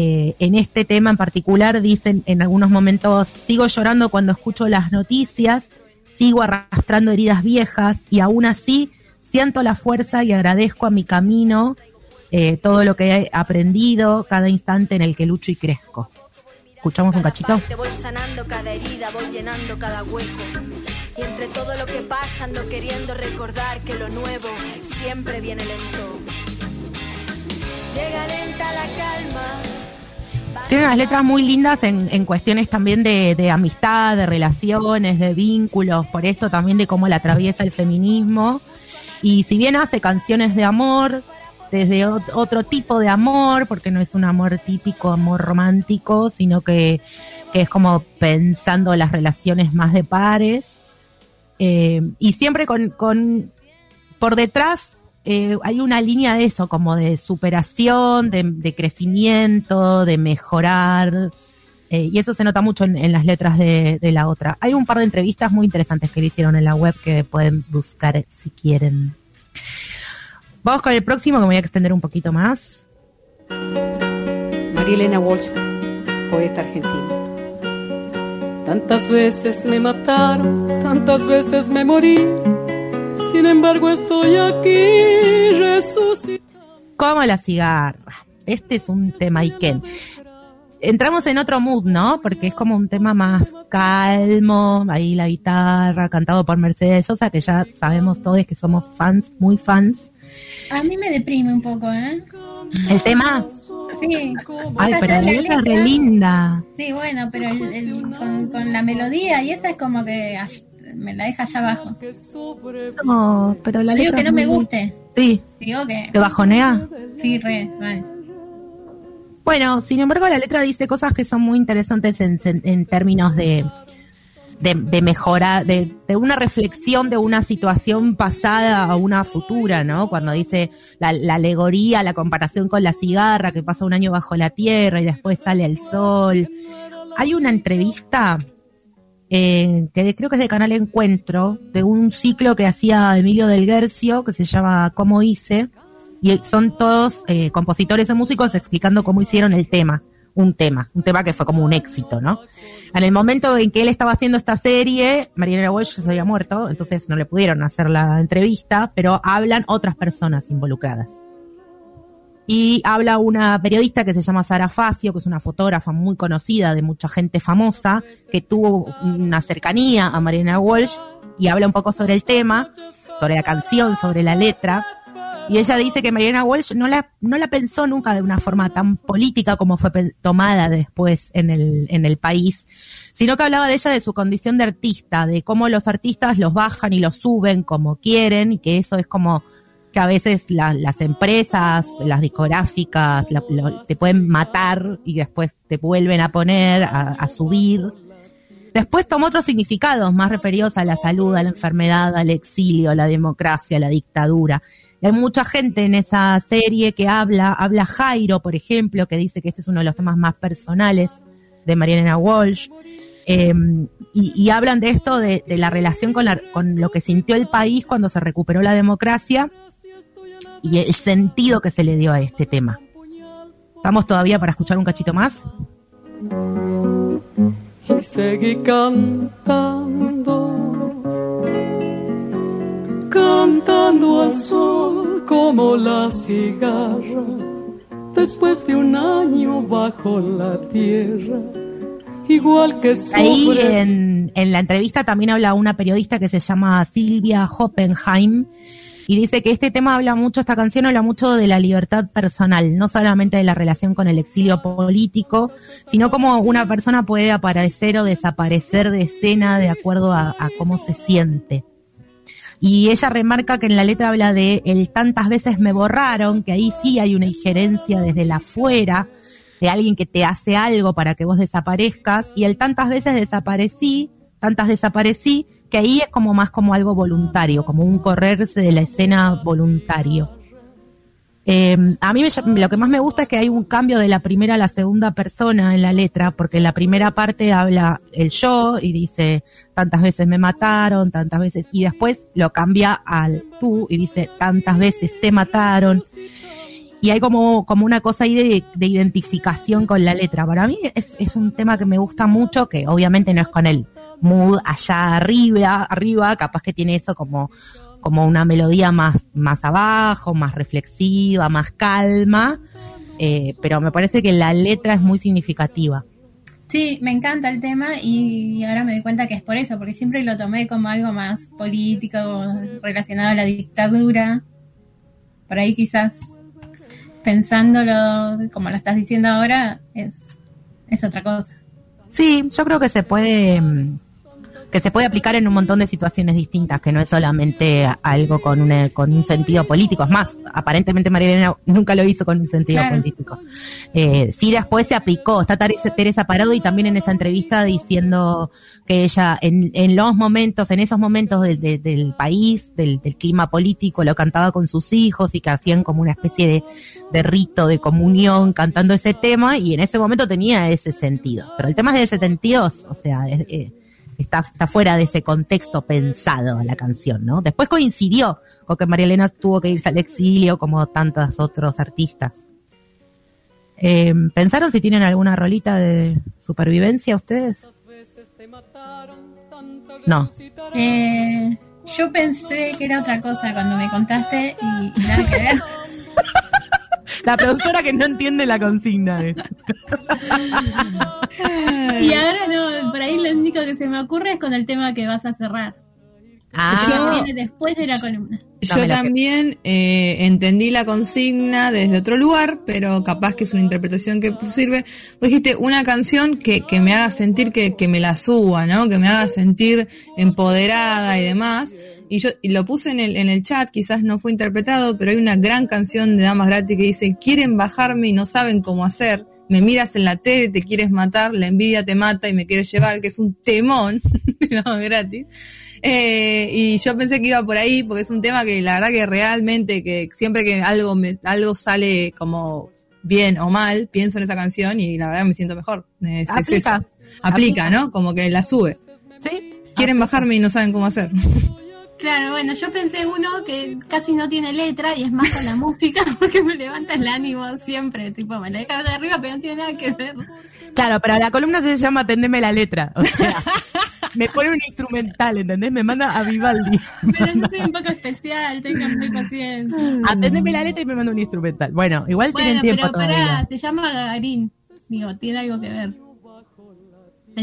eh, en este tema en particular dicen en algunos momentos, sigo llorando cuando escucho las noticias, sigo arrastrando heridas viejas y aún así siento la fuerza y agradezco a mi camino eh, todo lo que he aprendido, cada instante en el que lucho y crezco. Escuchamos un cachito. Te voy sanando cada herida, voy llenando cada hueco. Y entre todo lo que pasa ando queriendo recordar que lo nuevo siempre viene lento. Llega lenta la calma tiene unas letras muy lindas en, en cuestiones también de, de, amistad, de relaciones, de vínculos, por esto también de cómo la atraviesa el feminismo. Y si bien hace canciones de amor, desde otro tipo de amor, porque no es un amor típico, amor romántico, sino que, es como pensando las relaciones más de pares. Eh, y siempre con, con por detrás eh, hay una línea de eso, como de superación, de, crecimiento, de mejorar. Eh, y eso se nota mucho en, las letras de, la otra. Hay un par de entrevistas muy interesantes que le hicieron en la web que pueden buscar si quieren. Vamos con el próximo que me voy a extender un poquito más. María Elena Walsh, poeta argentina. Tantas veces me mataron, tantas veces me morí. Sin embargo, estoy aquí resucitando. Como la cigarra. Este es un tema Iken. Entramos en otro mood, ¿no? Porque es como un tema más calmo, ahí la guitarra, cantado por Mercedes Sosa, que ya sabemos todos que somos fans, muy fans. A mí me deprime un poco, ¿eh? ¿El tema? Sí. Ay, pero la letra es re linda. Sí, bueno, pero con, la melodía y esa es como que me la deja allá abajo. No, pero la Digo que no me guste. Sí. Digo que... ¿Te bajonea? Sí, re, vale. Bueno, sin embargo, la letra dice cosas que son muy interesantes en términos de de, de, de, una reflexión de una situación pasada a una futura, ¿no? Cuando dice la, la, alegoría, la comparación con la cigarra que pasa un año bajo la tierra y después sale el sol. Hay una entrevista eh, que creo que es de Canal Encuentro, de un ciclo que hacía Emilio del Guercio, que se llama Cómo hice, y son todos eh, compositores y músicos explicando cómo hicieron el tema un tema, un tema que fue como un éxito, ¿no? En el momento en que él estaba haciendo esta serie, Mariana Walsh se había muerto, entonces no le pudieron hacer la entrevista, pero hablan otras personas involucradas. Y habla una periodista que se llama Sara Facio, que es una fotógrafa muy conocida de mucha gente famosa, que tuvo una cercanía a Mariana Walsh y habla un poco sobre el tema, sobre la canción, sobre la letra. Y ella dice que Mariana Walsh no la, no la pensó nunca de una forma tan política como fue tomada después en el, en el país, sino que hablaba de ella de su condición de artista, de cómo los artistas los bajan y los suben como quieren y que eso es como a veces las empresas, las discográficas te pueden matar y después te vuelven a poner, a, subir. Después tomó otros significados más referidos a la salud, a la enfermedad, al exilio, a la democracia, a la dictadura. Hay mucha gente en esa serie que habla, habla Jairo, por ejemplo, que dice que este es uno de los temas más personales de Mariana Walsh. Em, y, hablan de esto, de, la relación con, con lo que sintió el país cuando se recuperó la democracia y el sentido que se le dio a este tema. ¿Estamos todavía para escuchar un cachito más? Y seguí cantando cantando al sol como la cigarra, después de un año bajo la tierra. Igual que Ahí en, en la entrevista también habla una periodista que se llama Silvia Hoppenheim, y dice que este tema habla mucho, esta canción habla mucho de la libertad personal, no solamente de la relación con el exilio político, sino como una persona puede aparecer o desaparecer de escena de acuerdo a cómo se siente. Y ella remarca que en la letra habla de el tantas veces me borraron, que ahí sí hay una injerencia desde la afuera, de alguien que te hace algo para que vos desaparezcas, y el tantas veces desaparecí, tantas desaparecí, que ahí es como más como algo voluntario, como un correrse de la escena voluntario. Eh, a mí lo que más me gusta es que hay un cambio de la primera a la segunda persona en la letra, porque en la primera parte habla el yo y dice tantas veces me mataron, tantas veces, y después lo cambia al tú y dice tantas veces te mataron. Y hay como, como una cosa ahí de, de identificación con la letra. Para mí es, es un tema que me gusta mucho, que obviamente no es con el mood allá arriba, arriba, capaz que tiene eso como como una melodía más, más abajo, más reflexiva, más calma, eh, pero me parece que la letra es muy significativa. Sí, me encanta el tema y ahora me doy cuenta que es por eso, porque siempre lo tomé como algo más político, relacionado a la dictadura. Por ahí quizás pensándolo como lo estás diciendo ahora, es, es otra cosa. Sí, yo creo que se puede mm, que se puede aplicar en un montón de situaciones distintas, que no es solamente algo con, una, con un sentido político. Es más, aparentemente María Elena nunca lo hizo con un sentido político. Eh, sí, después se aplicó. Está Teresa Parado y también en esa entrevista diciendo que ella en, en los momentos, en esos momentos del, del país, del, del, clima político, lo cantaba con sus hijos y que hacían como una especie de, de rito, de comunión, cantando ese tema y en ese momento tenía ese sentido. Pero el tema es de 72, o sea, es, está, está fuera de ese contexto pensado la canción, ¿no? Después coincidió con que María Elena tuvo que irse al exilio como tantos otros artistas. Eh, ¿Pensaron si tienen alguna rolita de supervivencia ustedes? No. Eh, yo pensé que era otra cosa cuando me contaste y nada que ver. La productora que no entiende la consigna es. y ahora no, por ahí lo único que se me ocurre es con el tema que vas a cerrar. Ah. viene después de la columna. Yo también eh, entendí la consigna desde otro lugar, pero capaz que es una interpretación que sirve. Vos dijiste una canción que, que me haga sentir que, que me la suba, ¿no? Que me haga sentir empoderada y demás. Y yo y lo puse en el, en el chat, quizás no fue interpretado, pero hay una gran canción de Damas Gratis que dice, quieren bajarme y no saben cómo hacer. Me miras en la tele, te quieres matar, la envidia te mata y me quieres llevar, que es un temón de Damas Gratis. Eh, y yo pensé que iba por ahí, porque es un tema que la verdad que realmente, que siempre que algo, me, algo sale como bien o mal, pienso en esa canción y la verdad me siento mejor. aplica. aplica, ¿no? Como que la sube. Sí. Quieren bajarme y no saben cómo hacer. Claro, bueno, yo pensé uno que casi no tiene letra y es más con la música porque me levanta el ánimo siempre, tipo, me la deja de arriba pero no tiene nada que ver. Claro, pero la columna se llama Atendeme la letra, o sea, me pone un instrumental, ¿entendés? Me manda a Vivaldi. Pero yo soy un poco especial, tengan paciencia. Atendeme la letra y me manda un instrumental. Bueno, igual tienen tiempo pero todavía. Pará, se llama Gagarín, digo, tiene algo que ver.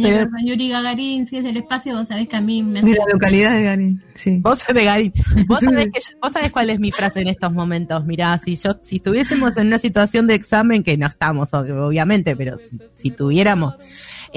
Señor Yuri Gagarin, si es del espacio, vos sabés que a mí me... De la localidad de Garín, sí. Vos de Garín. ¿Vos sabés, que, vos sabés cuál es mi frase en estos momentos. Mirá, si yo, si estuviésemos en una situación de examen, que no estamos, obviamente, pero si, tuviéramos,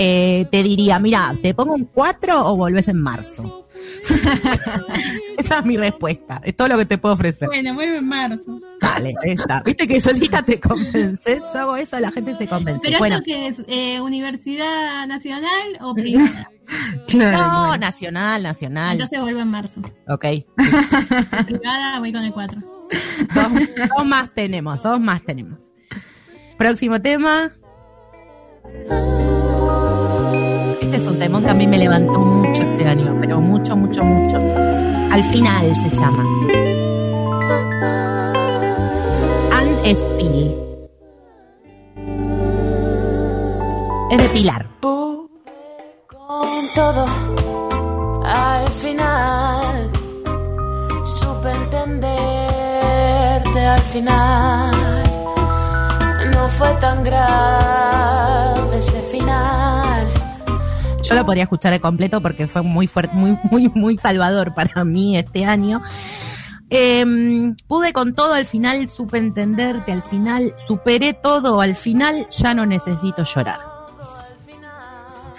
eh, te diría, mira, ¿te pongo un 4 o volvés en marzo? Esa es mi respuesta. Es todo lo que te puedo ofrecer. Bueno, vuelve en marzo. Vale, está. Viste que solita te convences. Yo hago eso, la gente se convence. ¿Pero esto que es? Eh, ¿Universidad nacional o privada? no, nacional, nacional. Entonces vuelvo en marzo. Ok. privada voy con el 4. dos más tenemos, dos más tenemos. Próximo tema. A mí me levantó mucho este año, pero mucho, mucho, mucho. Al final se llama. Anne Spill. Es de Pilar. Con todo, al final, supe entenderte al final. No fue tan grave ese final yo lo podría escuchar de completo porque fue muy fuerte, muy, muy, muy salvador para mí este año. Em, pude con todo, al final supe entenderte, al final superé todo, al final ya no necesito llorar.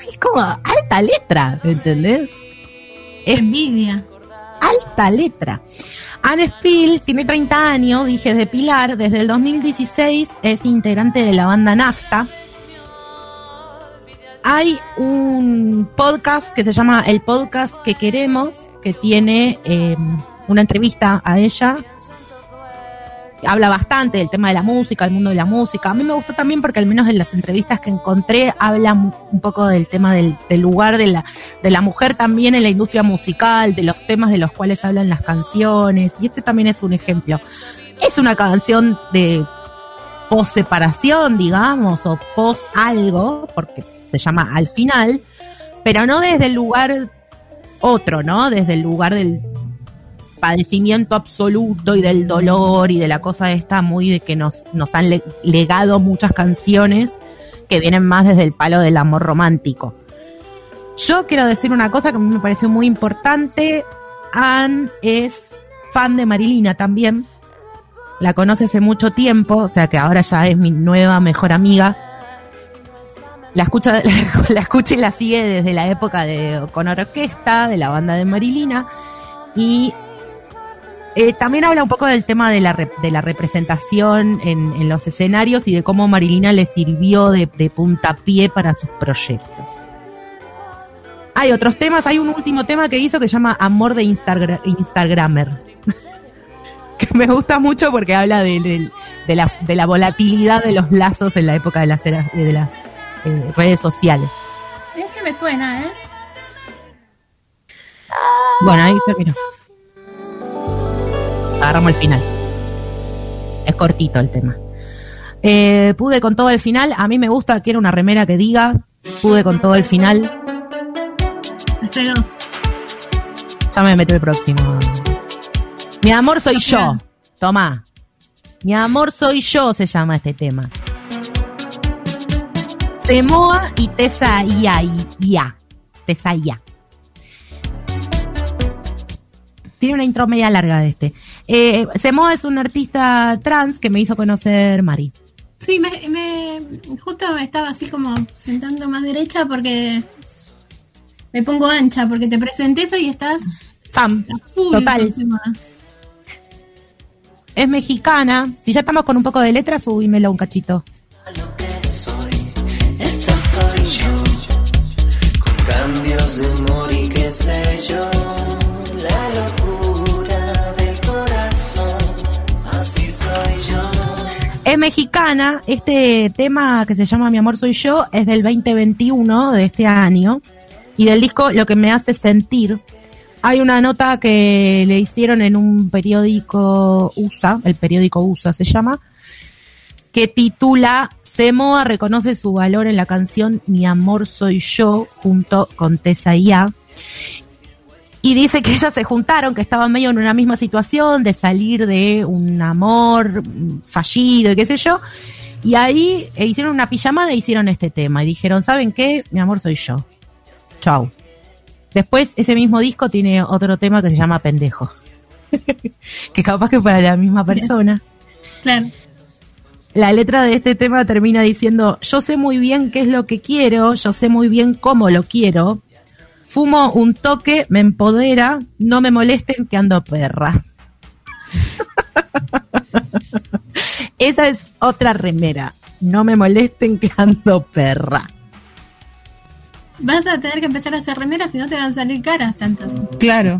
Es como alta letra, ¿entendés? Envidia. Alta letra. Anne Spill tiene 30 años, dije de Pilar, desde el 2016 es integrante de la banda Nafta, hay un podcast que se llama El Podcast que Queremos, que tiene em, una entrevista a ella. Habla bastante del tema de la música, del mundo de la música. A mí me gustó también porque al menos en las entrevistas que encontré habla un poco del tema del, lugar de la, de la mujer también en la industria musical, de los temas de los cuales hablan las canciones. Y este también es un ejemplo. Es una canción de post separación, digamos, o post algo, porque se llama Al final, pero no desde el lugar otro, ¿no? Desde el lugar del padecimiento absoluto y del dolor y de la cosa esta muy de que nos, nos han legado muchas canciones que vienen más desde el palo del amor romántico. Yo quiero decir una cosa que a mí me pareció muy importante. Anne es fan de Marilina también. La conoce hace mucho tiempo, o sea que ahora ya es mi nueva mejor amiga. La escucha, la escucha y la sigue desde la época de con orquesta, de la banda de Marilina. Y eh, también habla un poco del tema de la, de la representación en, en, los escenarios y de cómo Marilina le sirvió de, de puntapié para sus proyectos. Hay otros temas, hay un último tema que hizo que se llama Amor de Instagra Instagramer. que me gusta mucho porque habla de, de, la, de la volatilidad de los lazos en la época de las, de las eh, redes sociales. Ese me suena, ¿eh? Bueno, ahí terminó. Agarramos el final. Es cortito el tema. Eh, pude con todo el final. A mí me gusta, quiero una remera que diga. Pude con todo el final. Ya me meto el próximo. Mi amor soy yo. Toma. Mi amor soy yo se llama este tema. Semoa y Tesa Ia. Ia. Tesa Ia. Tiene una intro media larga de este. Eh, Semoa es un artista trans que me hizo conocer Mari. Sí, me, me, justo me estaba así como sentando más derecha porque me pongo ancha, porque te presenté eso y estás Sam, full total. Es mexicana. Si ya estamos con un poco de letra, subímelo un cachito. Es mexicana. Este tema que se llama Mi amor soy yo es del 2021 de este año. Y del disco Lo que me hace sentir. Hay una nota que le hicieron en un periódico USA, el periódico USA se llama, que titula Semoa reconoce su valor en la canción Mi amor soy yo junto con Tessa Ia. Y dice que ellas se juntaron, que estaban medio en una misma situación de salir de un amor fallido y qué sé yo. Y ahí eh, hicieron una pijamada e hicieron este tema. Y dijeron, ¿saben qué? Mi amor soy yo. Chau. Después, ese mismo disco tiene otro tema que se llama Pendejo. que capaz que para la misma persona. Claro. La letra de este tema termina diciendo, yo sé muy bien qué es lo que quiero, yo sé muy bien cómo lo quiero. Fumo un toque, me empodera, no me molesten que ando perra. Esa es otra remera. No me molesten que ando perra. Vas a tener que empezar a hacer remeras si no te van a salir caras tantas. Claro.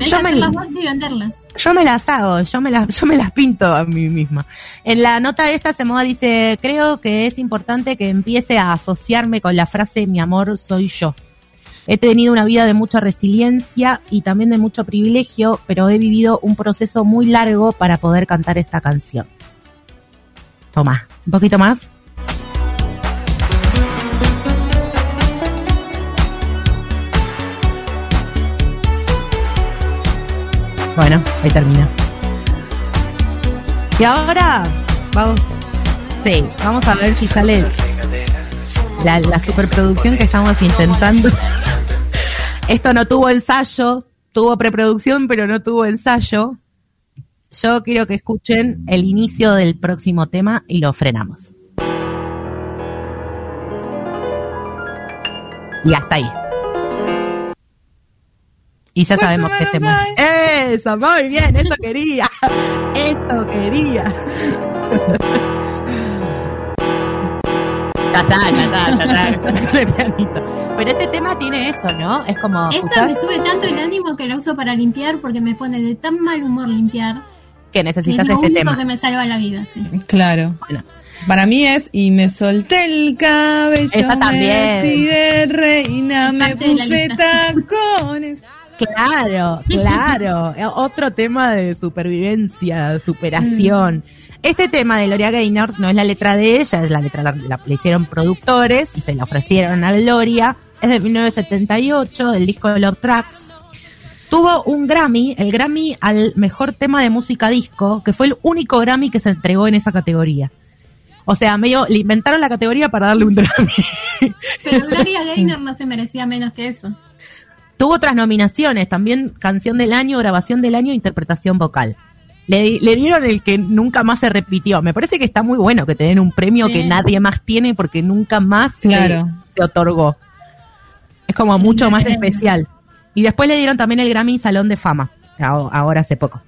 Yo me- y venderlas. Yo me las hago, yo me las, yo me las pinto a mí misma. En la nota de esta Semoa dice, creo que es importante que empiece a asociarme con la frase mi amor soy yo. He tenido una vida de mucha resiliencia y también de mucho privilegio, pero he vivido un proceso muy largo para poder cantar esta canción. Toma, un poquito más. Bueno, ahí termina. Y ahora vamos, sí, vamos a ver si sale la, la superproducción que estamos intentando. Esto no tuvo ensayo, tuvo preproducción, pero no tuvo ensayo. Yo quiero que escuchen el inicio del próximo tema y lo frenamos. Y hasta ahí. Y ya sabemos que tema. Eso, muy bien, eso quería. Eso quería. Ya está, ya está, ya está. Con el pianito. Pero este tema tiene eso, ¿no? Es como. Esta escuchar me sube tanto el ánimo que la uso para limpiar porque me pone de tan mal humor limpiar. que que necesitas es lo este único tema. que me salva la vida, sí. Claro. Para mí es y me solté el cabello, Esa me también. vestí de reina, me puse tacones. Claro, claro. Otro tema de supervivencia, superación. Este tema de Gloria Gaynor no es la letra de ella, es la letra la, la- le hicieron productores y se la ofrecieron a Gloria. Es de 1978, del disco de Love Tracks. Tuvo un Grammy, el Grammy al mejor tema de música disco, que fue el único Grammy que se entregó en esa categoría. O sea, medio le inventaron la categoría para darle un Grammy. Pero Gloria Gaynor no se merecía menos que eso. Tuvo otras nominaciones, también canción del año, grabación del año, interpretación vocal. Le, le dieron el que nunca más se repitió. Me parece que está muy bueno que te den un premio Sí. que nadie más tiene porque nunca más se- Claro. se, otorgó. Es como mucho más especial. Y después le dieron también el Grammy Salón de Fama, ahora hace poco.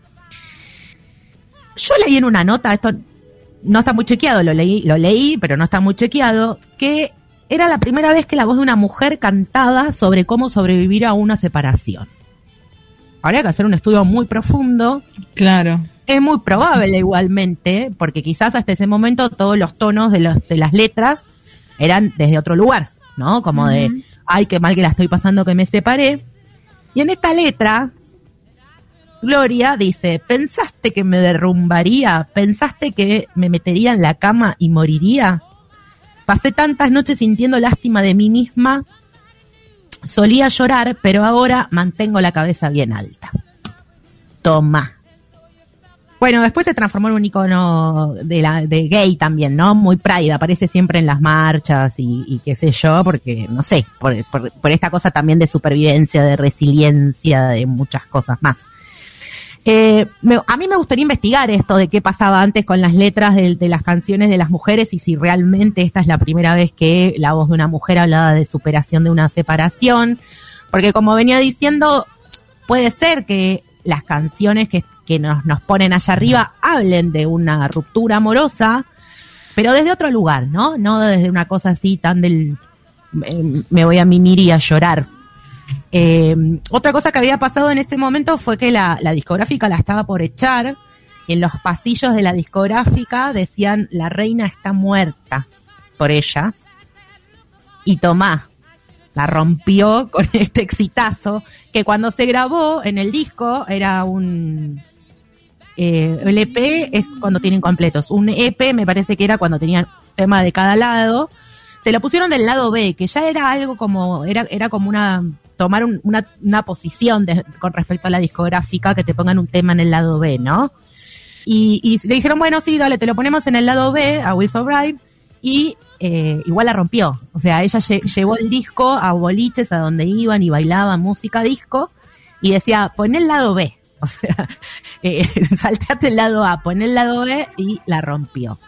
Yo leí en una nota, esto no está muy chequeado, lo leí, lo leí, pero no está muy chequeado, que era la primera vez que la voz de una mujer cantaba sobre cómo sobrevivir a una separación. Habría que hacer un estudio muy profundo. Claro. Es muy probable igualmente, porque quizás hasta ese momento todos los tonos de, los, de las letras eran desde otro lugar, ¿no? Como de, ay, qué mal que la estoy pasando que me separé. Y en esta letra, Gloria dice, ¿pensaste que me derrumbaría? ¿Pensaste que me metería en la cama y moriría? Pasé tantas noches sintiendo lástima de mí misma. Solía llorar, pero ahora mantengo la cabeza bien alta. Toma. Bueno, después se transformó en un icono de, la, de gay también, ¿no? Muy pride, aparece siempre en las marchas y, y qué sé yo, porque, no sé, por, esta cosa también de supervivencia, de resiliencia, de muchas cosas más. Eh, me- a mí me gustaría investigar esto de qué pasaba antes con las letras de, las canciones de las mujeres y si realmente esta es la primera vez que la voz de una mujer hablaba de superación de una separación. Porque como venía diciendo, puede ser que las canciones que, nos, nos ponen allá arriba hablen de una ruptura amorosa, pero desde otro lugar, ¿no? No desde una cosa así tan del me, me voy a mimir y a llorar. Eh, otra cosa que había pasado en ese momento fue que la, discográfica la estaba por echar. En los pasillos de la discográfica decían la reina está muerta por ella. Y Tomá la rompió con este exitazo que cuando se grabó en el disco era un eh, el EP es cuando tienen completos. Un EP me parece que era cuando tenían tema de cada lado. Se lo pusieron del lado B, que ya era algo como, era, era como una, tomar un- una, una posición con respecto a la discográfica, que te pongan un tema en el lado B, ¿no? Y, le dijeron, bueno, sí, dale, te lo ponemos en el lado B, a Will Survive, y eh, igual la rompió. O sea, ella lle- llevó el disco a boliches a donde iban y bailaban música disco, y decía, pon el lado B. O sea, eh, salteate el lado A, pon el lado B y la rompió.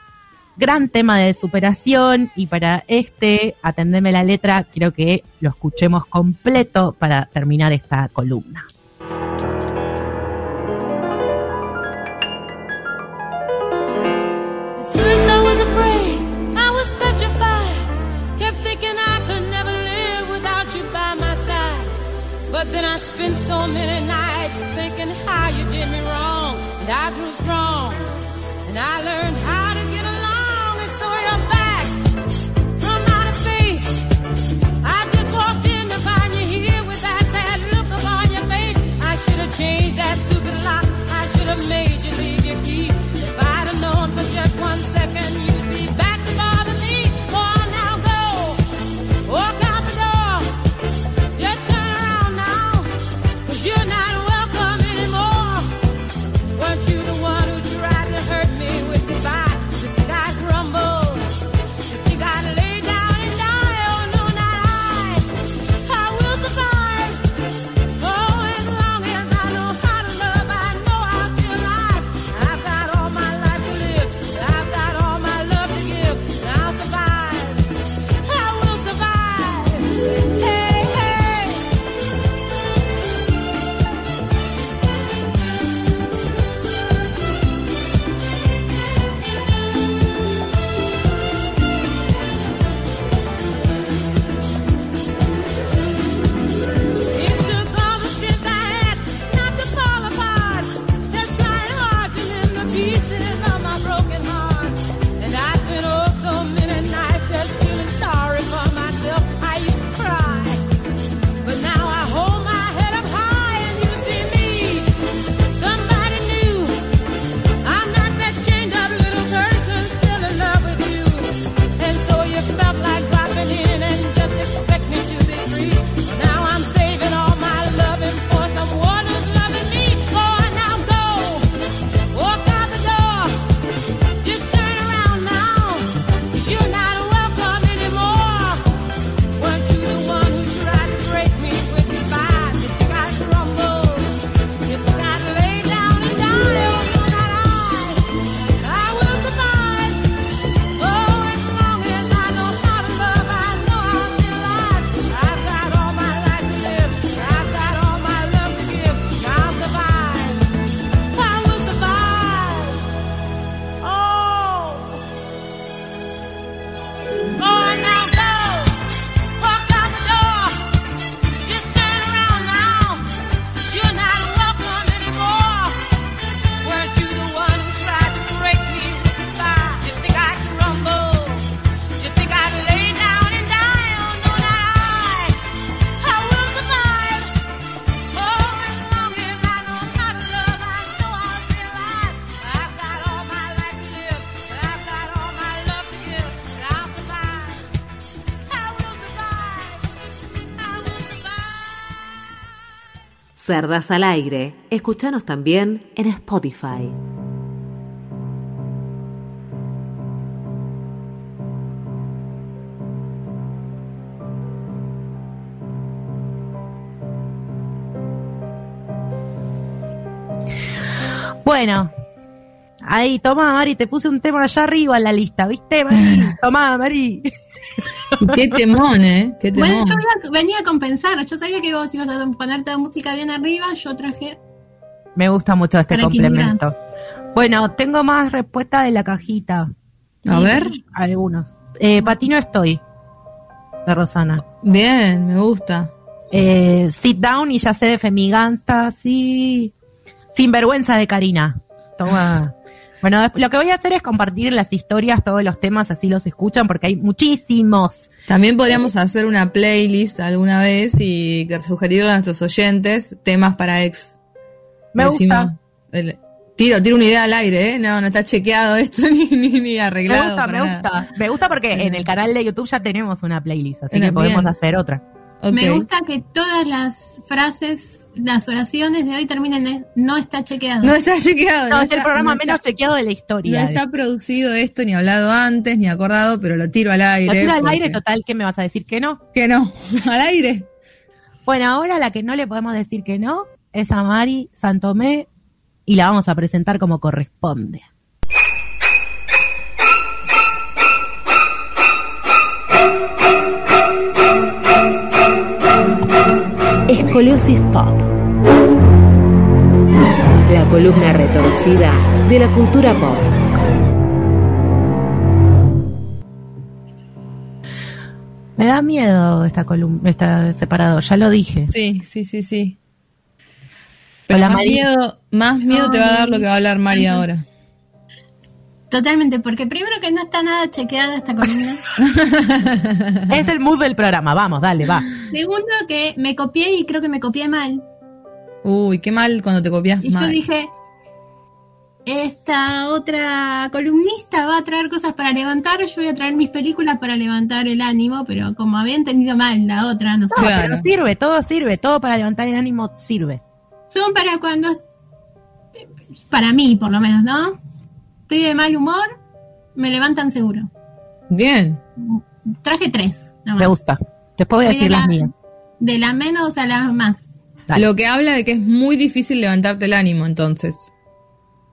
Gran tema de superación y para este, atendeme la letra, quiero que lo escuchemos completo para terminar esta columna. But then I spent so many nights thinking how you did me wrong. And I grew strong. And I learned how Cerdas al aire. Escúchanos también en Spotify. Bueno, ahí, toma, Mari, te puse un tema allá arriba en la lista, ¿viste, Mari? Tomá, Mari. Qué temón, ¿eh? Qué temón. Bueno, yo iba- venía a compensar. Yo sabía que vos ibas a poner toda música bien arriba. Yo traje. Me gusta mucho este complemento. Bueno, tengo más respuestas de la cajita. A ver. Algunos. Eh, Patino estoy. De Rosana. Bien, me gusta. Eh, sit down y ya sé de Femiganta, sí. Sin vergüenza de Karina. Toma. Bueno, lo que voy a hacer es compartir las historias, todos los temas, así los escuchan, porque hay muchísimos. También podríamos hacer una playlist alguna vez y sugerirle a nuestros oyentes temas para ex. Me Decimos- gusta. el- tiro, tiro una idea al aire, ¿eh? No, no está chequeado esto ni, ni, ni Me arreglado. gusta, me nada. gusta. Me gusta porque en el canal de YouTube ya tenemos una playlist, así que podemos hacer otra. Me gusta que todas las frases, las oraciones de hoy terminen en no está chequeado. No está chequeado. No, es está- el programa no está- menos chequeado de la No historia. está producido esto, ni hablado antes, ni acordado, pero lo tiro al aire. Lo tiro al porque- aire, total, ¿qué me vas a decir que no? Que no, al aire. Bueno, ahora la que no le podemos decir que no es a Mari Santomé y la vamos a presentar como corresponde. Escoliosis Pop. La columna retorcida de la cultura pop. Me da miedo esta columna, esta separador, ya lo dije. Sí, sí, sí, sí. Pero Hola, más Mari. miedo, más miedo te va a dar lo que va a hablar Mari ahora. Totalmente, porque primero que no está nada chequeada esta columna. Es el mood del programa, vamos, dale, va. Segundo que me copié y creo que me copié mal. Uy, qué mal cuando te copias Y yo mal. dije, esta otra columnista va a traer cosas para levantar, yo voy a traer mis películas para levantar el ánimo, pero como había entendido mal la otra, no sé. No, Claro. pero sirve, todo sirve, todo para levantar el ánimo sirve. Son para cuando, para mí por lo menos, ¿no? Estoy de mal humor, me levantan seguro. Bien. Traje tres, nada Me gusta. Después voy a de decir las la- mías. De la menos a la más. Dale. Lo que habla de que es muy difícil levantarte el ánimo, entonces.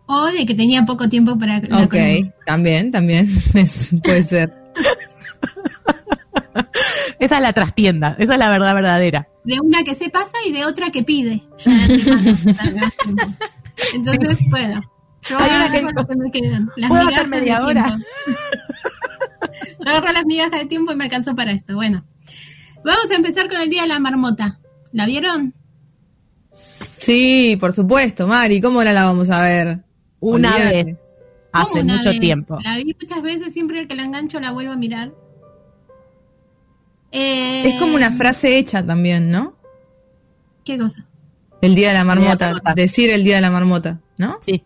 O de que tenía poco tiempo para la Ok, columna. también, también. Es- puede ser. Esa es la trastienda, esa es la verdad verdadera. De una que se pasa y de otra que pide. Ya antemano. Entonces puedo. Yo Hay una que agarro dijo, lo que me quedan. Las "¿Puedo hacer media de hora?" agarro las migajas de tiempo y me alcanzó para esto. Bueno, vamos a empezar con el Día de la Marmota. ¿La vieron? Sí, por supuesto, Mari. ¿Cómo no la vamos a ver? Una Olvídate. vez, hace ¿Cómo una mucho vez? tiempo. La vi muchas veces, siempre que la engancho la vuelvo a mirar. Eh, Es como una frase hecha también, ¿no? ¿Qué cosa? El día de la marmota. Decir el día de la marmota, ¿no? Sí,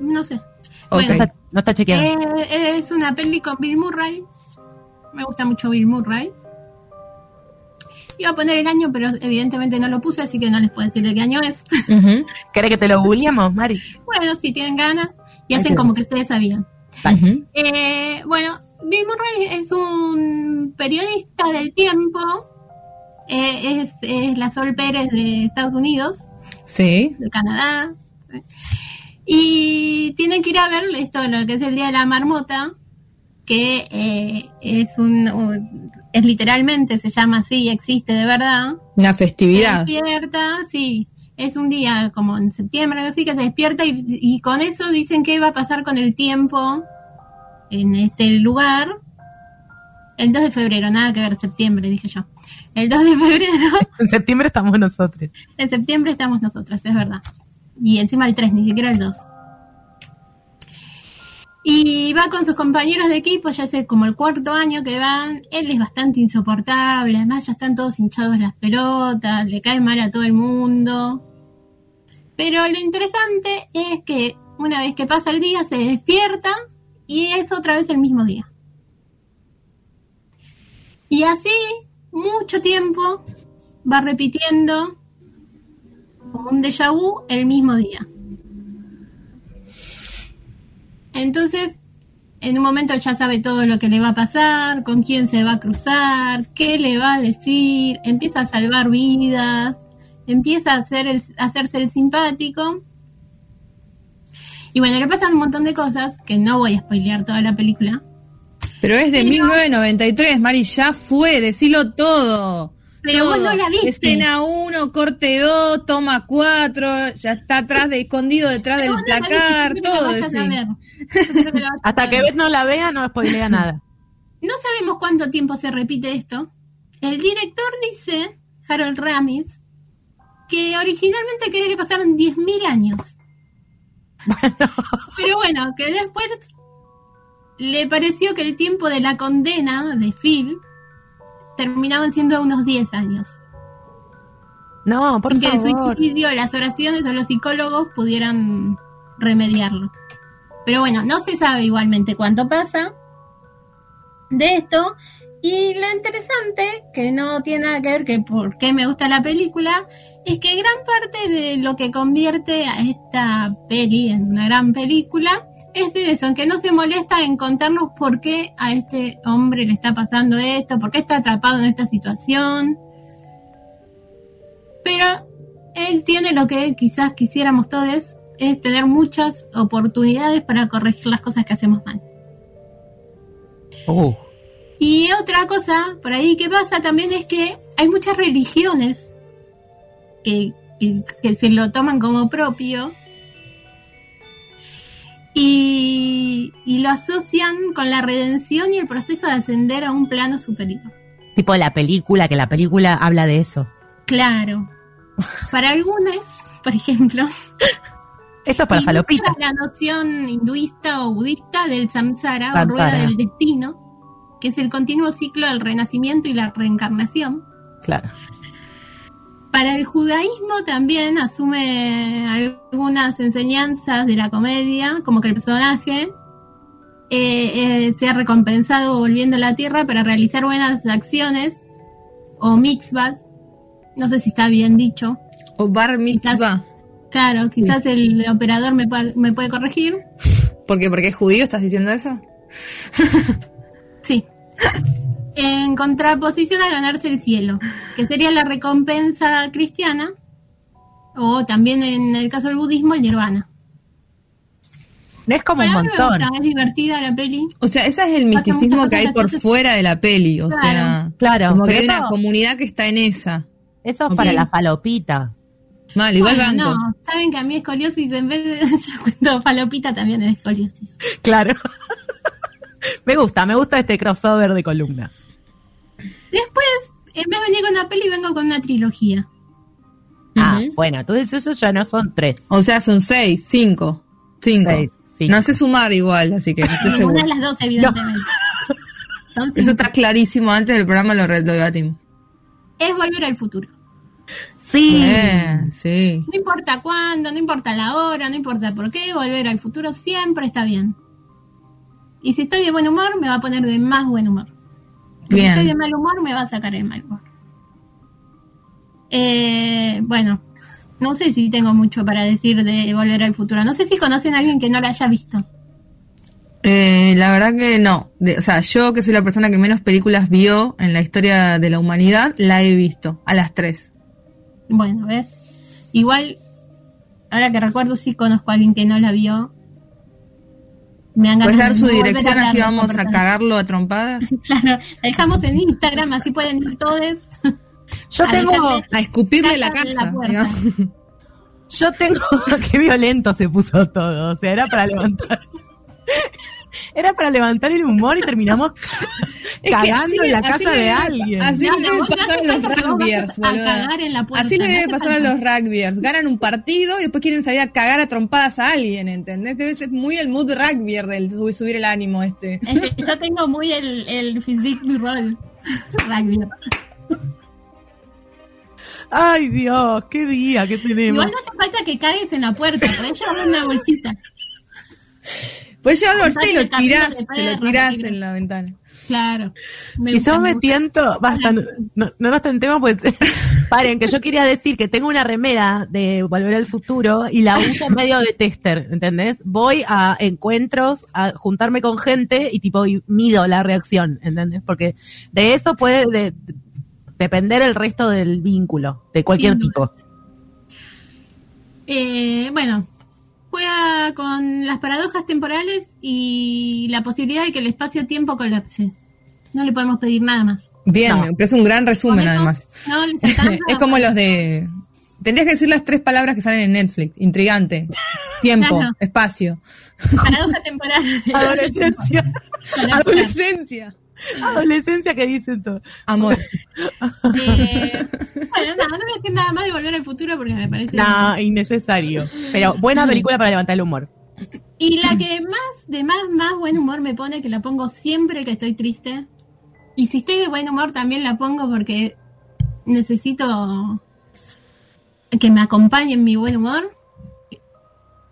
No sé. Bueno, está, no está chequeado. Eh, es una peli con Bill Murray. Me gusta mucho Bill Murray. Iba a poner el año, pero evidentemente no lo puse, así que no les puedo decir de qué año es. ¿Querés que te lo googleemos, Mari? bueno, si tienen ganas y hacen como que ustedes sabían. Eh, bueno, Bill Murray es un periodista del tiempo. Eh, es, es la Sol Pérez de Estados Unidos. Sí. de Canadá. Y tienen que ir a ver esto, lo que es el Día de la Marmota, que eh, es un, un- es literalmente, se llama así, existe de verdad. Una Se festividad. despierta, sí, es un día como en septiembre, algo así, que se despierta y, y con eso dicen qué va a pasar con el tiempo en este lugar. El 2 de febrero, nada que ver, septiembre, dije yo. El 2 de febrero En septiembre estamos nosotros. en septiembre estamos nosotros, es verdad. Y encima el 3, ni siquiera el 2. Y va con sus compañeros de equipo, ya sé, como el cuarto año que van. Él es bastante insoportable, además ya están todos hinchados las pelotas, le cae mal a todo el mundo. Pero lo interesante es que una vez que pasa el día se despierta y es otra vez el mismo día. Y así, mucho tiempo, va repitiendo como un déjà vu el mismo día. Entonces, en un momento ya sabe todo lo que le va a pasar, con quién se va a cruzar, qué le va a decir, empieza a salvar vidas, empieza a, hacer el- a hacerse el simpático. Y bueno, le pasan un montón de cosas que no voy a spoilear toda la película. Pero es de Pero- 1993, Mari, ya fue, decilo todo. Pero vos no la viste. Escena 1, corte 2, toma 4, ya está atrás de, escondido detrás del no placar, todo. Hasta que. Beth no la vea, no spoilea nada. No sabemos cuánto tiempo se repite esto. El director dice, Harold Ramis, que originalmente quería que pasaran 10.000 años. Pero bueno, que después le pareció que el tiempo de la condena de Phil terminaban siendo unos 10 años. No, por Sin que el favor. suicidio, las oraciones o los psicólogos pudieran remediarlo. Pero bueno, no se sabe igualmente cuánto pasa de esto. Y lo interesante, que no tiene nada que ver que por qué me gusta la película, es que gran parte de lo que convierte a esta peli en una gran película es eso, en que no se molesta en contarnos por qué a este hombre le está pasando esto, por qué está atrapado en esta situación. Pero él tiene lo que quizás quisiéramos todos, es tener muchas oportunidades para corregir las cosas que hacemos mal. Uh, Y otra cosa por ahí que pasa también es que hay muchas religiones que, que- que se lo toman como propio y, y lo asocian con la redención y el proceso de ascender a un plano superior. tipo la película, que la película habla de eso. Claro. Para algunos, por ejemplo, Esto es para ilustra falopita. la noción hinduista o budista del samsara, o Samsara. rueda del destino, que es el continuo ciclo del renacimiento y la reencarnación. Claro. Para el judaísmo también asume algunas enseñanzas de la comedia, como que el personaje eh, eh, sea recompensado volviendo a la tierra para realizar buenas acciones o mitzvahs. No sé si está bien dicho. O bar mitzvah. Claro, quizás el operador me, pueda- me puede corregir. ¿Por qué? ¿Porque es judío? ¿Estás diciendo eso? Sí. En contraposición a ganarse el cielo, que sería la recompensa cristiana, o también en el caso del budismo, el nirvana. No es como un Bueno, montón. gusta, es divertida la peli. O sea, ese es el misticismo que hay por fuera de la peli. O Claro. sea, Claro, como que hay una comunidad que está en esa. Eso es para Sí. la falopita. Mal, igual Bueno, banco. no, saben que a mí escoliosis, en vez de cuento falopita, también es escoliosis. Claro. me gusta, me gusta este crossover de columnas. Después, en vez de venir con una peli, vengo con una trilogía. Ah, bueno, entonces esos ya no son tres. O sea, son seis, cinco. Cinco. Seis, cinco. No sé sumar igual, así que no estoy seguro. Ninguna de las dos, evidentemente. Son Eso está clarísimo. Antes del programa lo, lo debatimos. Es volver al futuro. Sí. Eh, sí. No importa cuándo, no importa la hora, no importa por qué, volver al futuro siempre está bien. Y si estoy de buen humor, me va a poner de más buen humor. Si estoy de mal humor, me va a sacar el mal humor. Eh, bueno, no sé si tengo mucho para decir de volver al futuro. No sé si conocen a alguien que no la haya visto. Eh, la verdad que no. De- o sea, yo que soy la persona que menos películas vio en la historia de la humanidad, la he visto. A las tres. Bueno, ¿ves? Igual, ahora que recuerdo, sí conozco a alguien que no la vio. Me han ¿Puedes dar su dirección hablar así vamos a cagarlo a trompadas? Claro, la dejamos en Instagram, así pueden ir todos. Yo A tengo, A escupirle la casa. yo tengo, qué violento se puso todo. O sea, era para levantar. Era para levantar el humor y terminamos Es que cagando así en la casa de alguien. Así le debe pasar a los rugbyers, vayas a boluda. cagar en la puerta, Así le debe pasar a los rugbyers. Ganan un partido y después quieren salir a cagar a trompadas a alguien, ¿entendés? Debe ser muy el mood rugbyer del sub- subir el ánimo este. Es que yo tengo muy el, el physique du rol. Rugby. Ay, Dios, qué día que tenemos. Igual no hace falta que cagues en la puerta, podés llevar una bolsita. Puedes llevarlo al y lo tirás, se lo tirás en la ventana. Claro. Me Y gusta, yo me tiento, basta, no, no, no nos tentemos, pues, paren, que yo quería decir que tengo una remera de Volver al Futuro y la uso en medio de tester, ¿entendés? Voy a encuentros, a juntarme con gente y tipo, y mido la reacción, ¿entendés? Porque de eso puede de- de- depender el resto del vínculo, de cualquier tipo. Eh, bueno, juega con las paradojas temporales y la posibilidad de que el espacio-tiempo colapse. No le podemos pedir nada más. Bien, No. me parece un gran resumen eso, además. No es como los de... Tendrías que decir las tres palabras que salen en Netflix. Intrigante. Tiempo. Claro. espacio. Paradoja temporal. Adolescencia. Adolescencia. Adolescencia que dicen todo. Amor. Eh, bueno, nada, no voy a decir nada más de volver al futuro porque me parece. No, innecesario. Pero buena película para levantar el humor. Y la que más, de más, más buen humor me pone, que la pongo siempre que estoy triste. Y si estoy de buen humor también la pongo porque necesito que me acompañe en mi buen humor.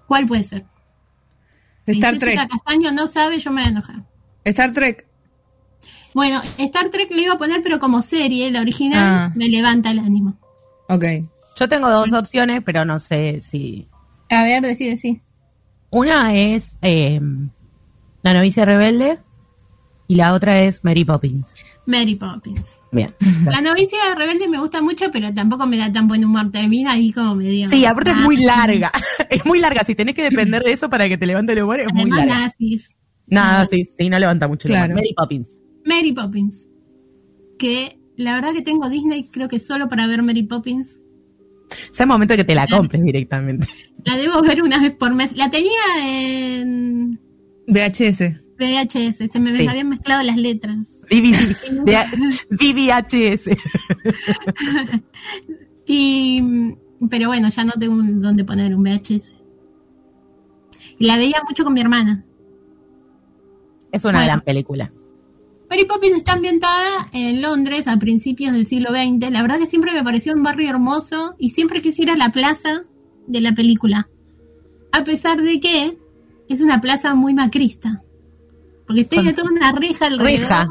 ¿Cuál puede ser? Star si Trek. Castaño no sabe, yo me voy a enojar. Star Trek. Bueno, Star Trek le iba a poner, pero como serie, la original, Ah. me levanta el ánimo. Ok. Yo tengo dos opciones, pero no sé si A ver, decide, sí. Una es eh, La novicia rebelde y la otra es Mary Poppins. Mary Poppins. Bien. La novicia rebelde me gusta mucho, pero tampoco me da tan buen humor. Termina ahí como medio. Sí, aparte es muy Ah, larga. Es muy larga. Si tenés que depender de eso para que te levante el humor, es muy larga. nazis. Nada, sí, sí, no levanta mucho el humor. Mary Poppins. Mary Poppins. Que la verdad que tengo Disney, creo que solo para ver Mary Poppins. Ya es momento de que te la compres directamente. La debo ver una vez por mes. La tenía en VHS. VHS, se me Sí. habían mezclado las letras. VVHS. Y, pero bueno, ya no tengo un- dónde poner un VHS. Y la veía mucho con mi hermana. Es una Bueno. gran película. Mary Poppins está ambientada en Londres a principios del siglo XX. La verdad que siempre me pareció un barrio hermoso y siempre quise ir a la plaza de la película. A pesar de que es una plaza muy macrista. Porque tiene toda una reja alrededor. Reja.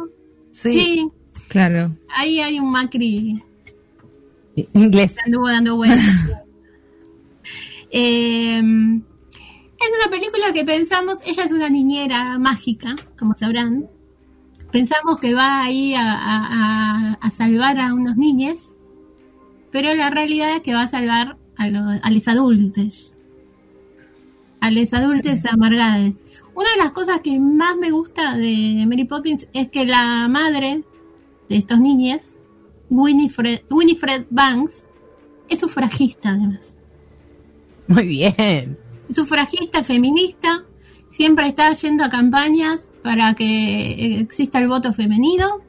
Sí. Sí, Claro. ahí hay un Macri Inglés. anduvo dando vueltas. Eh, es una película que pensamos, ella es una niñera mágica, como sabrán. Pensamos que va ahí a, a- a- salvar a unos niños, pero la realidad es que va a salvar a, lo- a los adultos. A los adultos amargados. Una de las cosas que más me gusta de Mary Poppins es que la madre de estos niños, Winifred, Winifred Banks, es sufragista además. Muy bien. Sufragista, feminista, siempre está yendo a campañas para que exista el voto femenino.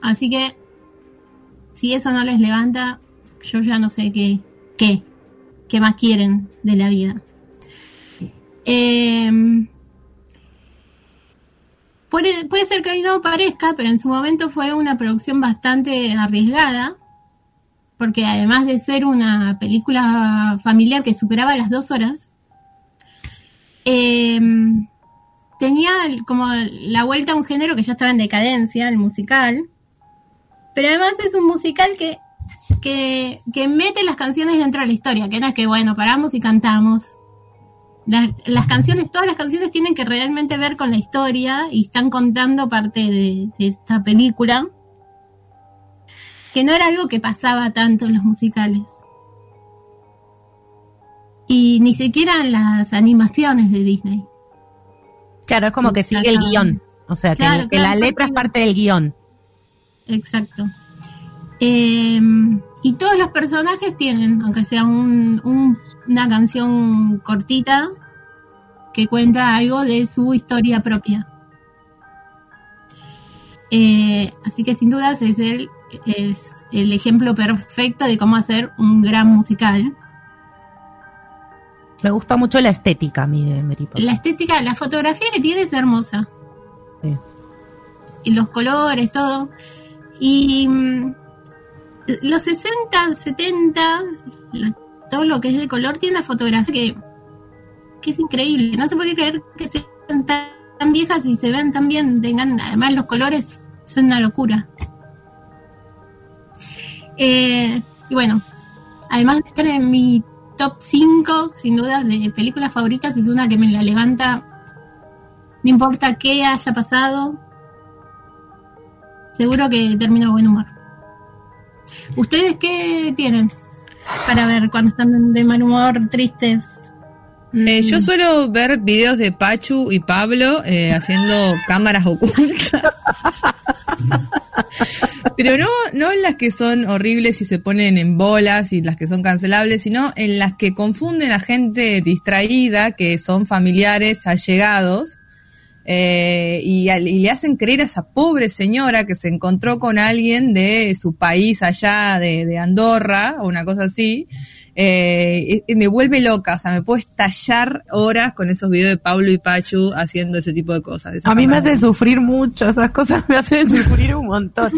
Así que, si eso no les levanta, yo ya no sé qué, qué, qué más quieren de la vida. Eh, puede, puede ser que hoy no parezca, pero en su momento fue una producción bastante arriesgada, porque además de ser una película familiar que superaba las dos horas, eh, tenía como la vuelta a un género que ya estaba en decadencia, el musical, pero además es un musical que, que, que mete las canciones dentro de la historia, que no es que, bueno, paramos y cantamos. Las, las canciones, todas las canciones tienen que realmente ver con la historia y están contando parte de esta película, que no era algo que pasaba tanto en los musicales. Y ni siquiera en las animaciones de Disney. Claro, es como que sigue el guion. O sea, que, Claro, que claro, la letra es parte del guion. Exacto. Eh, y todos los personajes tienen, aunque sea un- un- una canción cortita, que cuenta algo de su historia propia. Eh, así que sin dudas es el, es el ejemplo perfecto de cómo hacer un gran musical. Me gusta mucho la estética a mí de Mary Poppins. La estética, la fotografía que tiene es hermosa. Sí. Y los colores, todo. Y mm, los 60, 70, la- todo lo que es de color tiene una fotografía que, que es increíble. No se puede creer que sean tan tan viejas y se ven tan bien, tengan, además los colores son una locura. Eh, y bueno, además de estar en mi top 5, sin duda, de películas favoritas, es una que me la levanta, no importa qué haya pasado, seguro que termino buen humor. ¿Ustedes qué tienen para ver cuando están de mal humor, tristes? Eh, yo suelo ver videos de Pachu y Pablo eh, haciendo cámaras ocultas. Pero no, no en las que son horribles y se ponen en bolas y las que son cancelables, sino en las que confunden a gente distraída, que son familiares allegados, eh, y, y le hacen creer a esa pobre señora que se encontró con alguien de su país allá, de, de Andorra, o una cosa así, eh, y- y me vuelve loca, o sea, me puedo estallar horas con esos videos de Pablo y Pachu haciendo ese tipo de cosas. A mí me hace sufrir mucho, esas cosas me hacen sufrir un montón.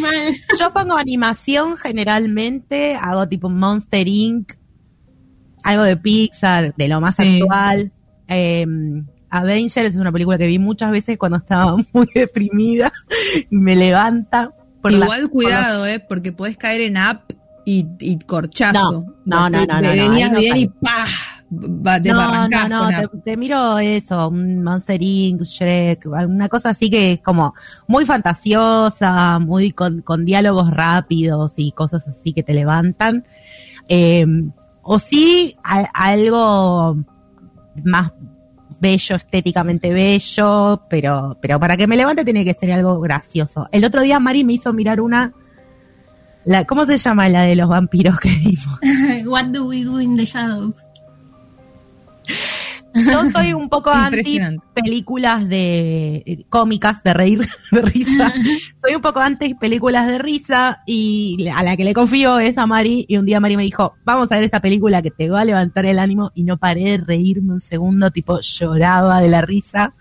Yo pongo animación generalmente, hago tipo Monster Inc., algo de Pixar, de lo más Sí. actual. Eh, Avengers es una película que vi muchas veces cuando estaba muy deprimida y me levanta. por la- Igual por cuidado, eh, porque podés caer en app y, y corchazo. No, no, no, no, no, no, Venías no bien y ¡pah! Va, No, no, no, te, te miro eso, un Monster Inc., Shrek, una cosa así que es como muy fantasiosa, muy con, con diálogos rápidos y cosas así que te levantan. Eh, o sí, a- algo más bello, estéticamente bello, pero, pero para que me levante tiene que ser algo gracioso. El otro día Mari me hizo mirar una, la, ¿cómo se llama la de los vampiros que vimos? What do we do in the shadows? Yo soy un poco anti películas de eh, cómicas de reír, de risa. soy un poco anti películas de risa y a la que le confío es a Mari y un día Mari me dijo, vamos a ver esta película que te va a levantar el ánimo y no paré de reírme un segundo, tipo lloraba de la risa.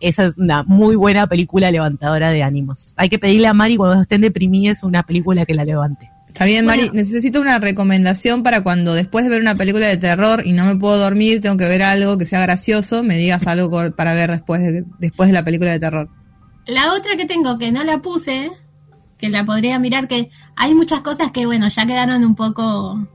Esa es una muy buena película levantadora de ánimos. Hay que pedirle a Mari cuando estén deprimidas una película que la levante. Está bien, Mari. Bueno. Necesito una recomendación para cuando después de ver una película de terror y no me puedo dormir, tengo que ver algo que sea gracioso, me digas algo para ver después de, después de la película de terror. La otra que tengo que no la puse, que la podría mirar, que hay muchas cosas que, bueno, ya quedaron un poco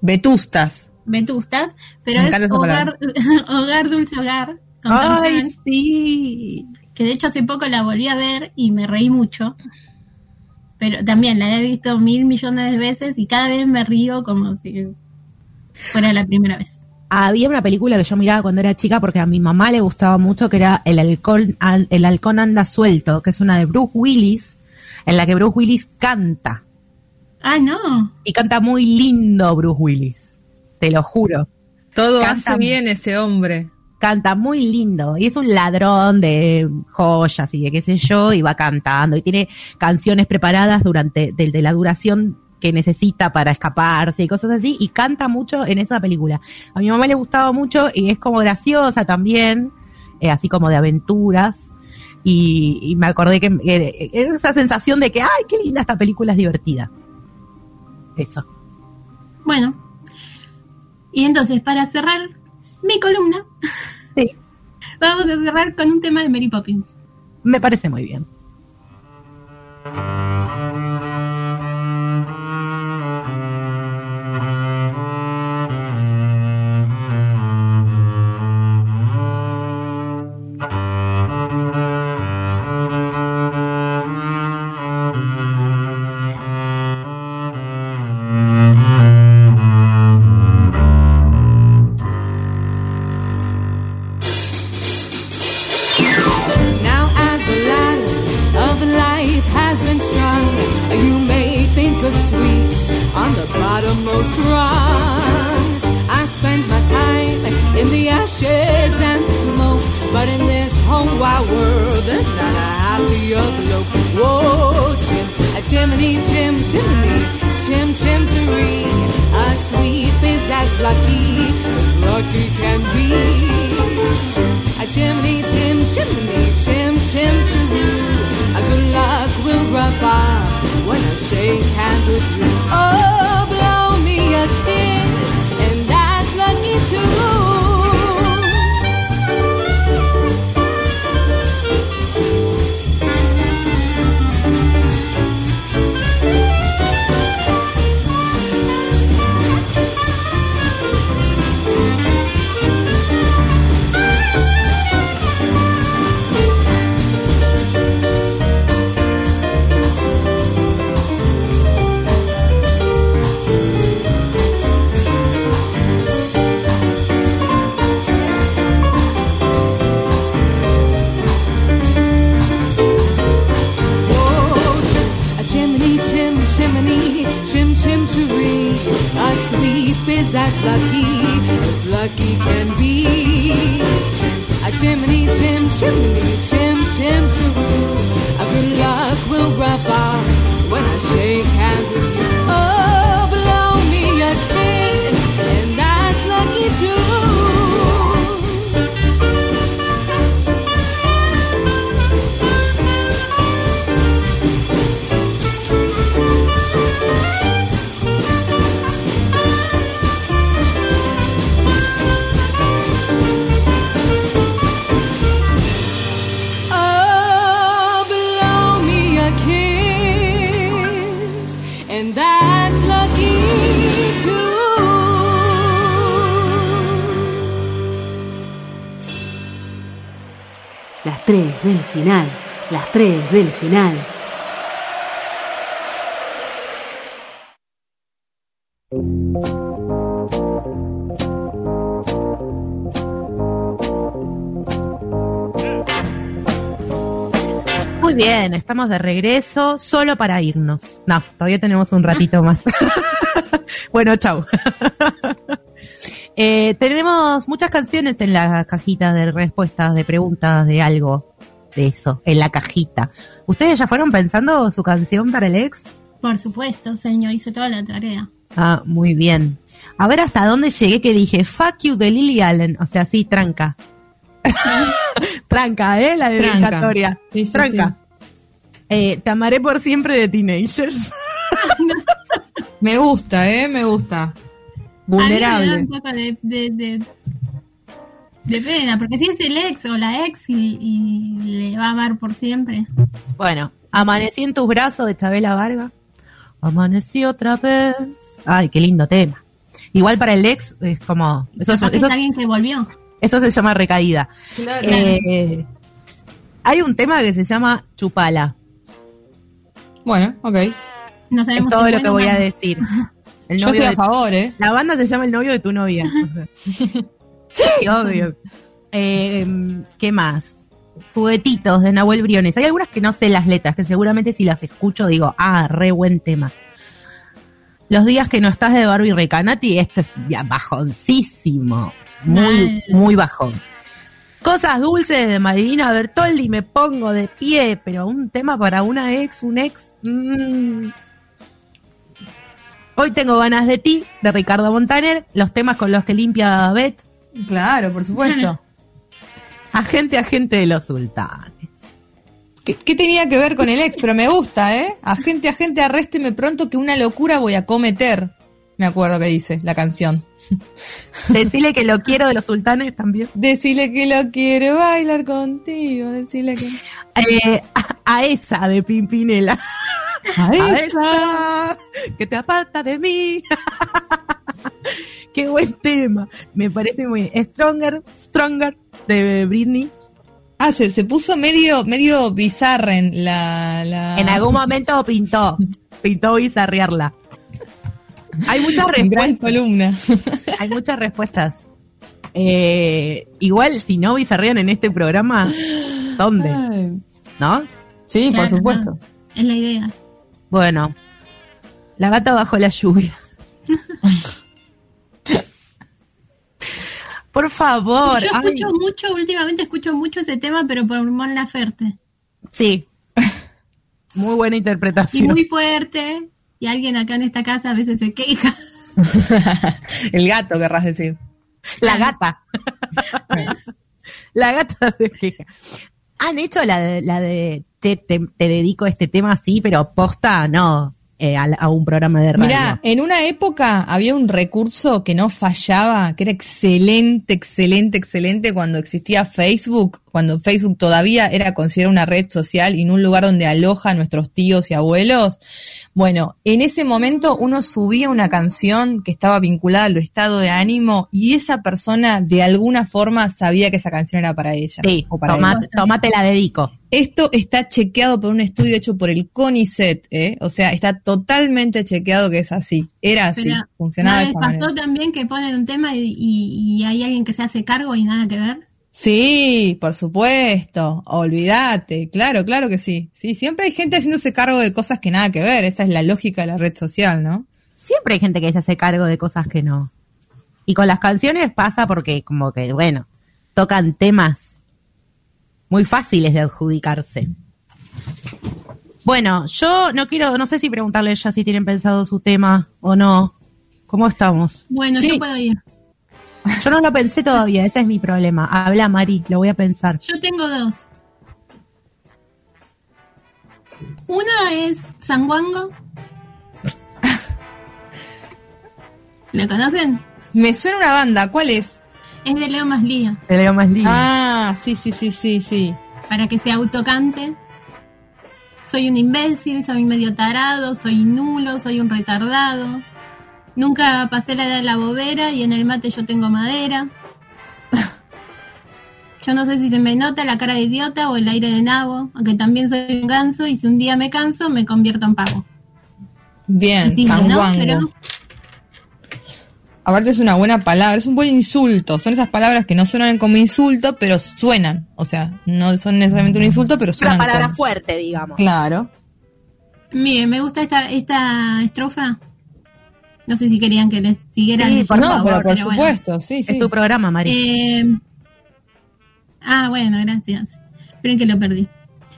Vetustas. vetustas, pero Me es hogar, hogar, Dulce Hogar. Con Tom ¡Ay, Hanks, sí! que de hecho hace poco la volví a ver y me reí mucho. Pero también la he visto mil millones de veces y cada vez me río como si fuera la primera vez. Había una película que yo miraba cuando era chica porque a mi mamá le gustaba mucho, que era El halcón, el halcón anda suelto, que es una de Bruce Willis, en la que Bruce Willis canta. Ah, no. Y canta muy lindo Bruce Willis, te lo juro. Todo Canta- hace bien ese hombre. Canta muy lindo. Y es un ladrón de joyas y de qué sé yo, y va cantando. Y tiene canciones preparadas durante de, la duración que necesita para escaparse y cosas así. Y canta mucho en esa película. A mi mamá le gustaba mucho y es como graciosa también, eh, así como de aventuras. Y, me acordé que, era esa sensación de que, ay, qué linda esta película, es divertida. Eso. Bueno. Y entonces, para cerrar mi columna, vamos a cerrar con un tema de Mary Poppins. me parece muy bien. Del final. Muy bien, estamos de regreso solo para irnos. No, todavía tenemos un ratito más. bueno, chau. Eh, tenemos muchas canciones en la cajita de respuestas, de preguntas, de algo de eso, en la cajita. ¿Ustedes ya fueron pensando su canción para el ex? Por supuesto, señor, hice toda la tarea. Ah, muy bien. A ver hasta dónde llegué que dije, fuck you de Lily Allen. O sea, sí, tranca. tranca, ¿eh? La Tranca. dedicatoria. Sí, sí, tranca. Eh, te amaré por siempre de Teenagers. Me gusta, ¿eh? Me gusta. Mí me da Vulnerable. un poco de, de, de, de pena, porque si es el ex o la ex y, y le va a amar por siempre. Bueno, Amanecí en tus brazos de Chabela Varga. Amanecí otra vez. Ay, qué lindo tema. Igual para el ex es como. Eso, es- eso- es alguien que volvió. eso se llama recaída. Claro. Eh, hay un tema que se llama Chupala. Bueno, ok. No Es sabemos todo si lo que voy a decir. El Yo novio estoy a de- favor, ¿eh? La banda se llama El novio de tu novia. Sí, obvio. Eh, ¿Qué más? Juguetitos de Nahuel Briones. Hay algunas que no sé las letras, que seguramente si las escucho digo, ah, re buen tema. Los días que no estás de Barbie Recanati, esto es bajoncísimo. Muy, muy bajón. Cosas dulces de Marina Bertoldi, me pongo de pie, pero un tema para una ex, un ex. mm. Hoy tengo ganas de ti, de Ricardo Montaner, los temas con los que limpia Bet, Claro, por supuesto. agente, agente de los sultanes. ¿Qué, qué tenía que ver con el ex? Pero me gusta, ¿eh? Agente, agente, arrésteme pronto que una locura voy a cometer. Me acuerdo que dice la canción. Decirle que lo quiero de los sultanes también. Decirle que lo quiero bailar contigo. Decirle que. Eh, a, a esa de Pimpinela. A A esa que te aparta de mí. Qué buen tema. Me parece muy Stronger, Stronger de Britney. Ah, se, se puso medio, medio bizarra en la, la... En algún momento pintó, pintó bizarrearla. Hay muchas Gran respuestas. columna. Hay muchas respuestas. Eh, igual, si no bizarrean en este programa, ¿dónde? Ay. ¿No? Sí, por supuesto. no, es la idea. Bueno, la gata bajo la lluvia. Por favor. Yo ay, escucho mucho, últimamente escucho mucho ese tema, pero por Mon Laferte. sí. Muy buena Y interpretación. muy fuerte. Y alguien acá en esta casa a veces se queja. El gato, querrás decir. La gata. la gata se queja. Han hecho la de, la de che, te, te dedico este tema así, pero posta, no, eh, a, a un programa de radio. Mira, en una época había un recurso que no fallaba, que era excelente, excelente, excelente cuando existía Facebook, cuando Facebook todavía era considerada una red social y no un lugar donde aloja a nuestros tíos y abuelos. Bueno, en ese momento uno subía una canción que estaba vinculada al estado de ánimo y esa persona de alguna forma sabía que esa canción era para ella. sí, o para él. tomate, tomate la dedico. Esto está chequeado por un estudio hecho por el CONICET, ¿eh? O sea, está totalmente chequeado que es así. Era así, Pero, funcionaba ¿no de les esa pasó manera. también que ponen un tema y, y- y hay alguien que se hace cargo y nada que ver? Sí, por supuesto. Olvídate, claro, claro que sí. Sí, siempre hay gente haciéndose cargo de cosas que nada que ver. Esa es la lógica de la red social, ¿no? Siempre hay gente que se hace cargo de cosas que no. Y con las canciones pasa porque como que, bueno, tocan temas muy fáciles de adjudicarse. Bueno, yo no quiero, no sé si preguntarle ya si tienen pensado su tema o no. ¿Cómo estamos? Bueno, yo puedo ir. Yo no lo pensé todavía, ese es mi problema. Habla, Mari, lo voy a pensar. Yo tengo dos. Uno es Sanguango. ¿Lo conocen? Me suena una banda, ¿cuál es? Es de Leo Maslía. De Leo Maslía. Ah, sí, sí, sí, sí, sí. Para que se autocante. Soy un imbécil, soy medio tarado, soy nulo, soy un retardado. Nunca pasé la edad de la bobera y en el mate yo tengo madera. Yo no sé si se me nota la cara de idiota o el aire de nabo, aunque también soy un ganso y si un día me canso me convierto en pavo. Bien, Es simple, ¿no? Pero Aparte es una buena palabra, es un buen insulto. Son esas palabras que no suenan como insulto, pero suenan. O sea, no son necesariamente un insulto, pero Es una suenan. palabra como- fuerte, digamos. Claro. Mire, me gusta esta, esta estrofa. No sé si querían que les siguieran. Sí, por pero por supuesto, sí, sí. Es tu programa, Mari. Eh, ah, bueno, gracias. Esperen que lo perdí.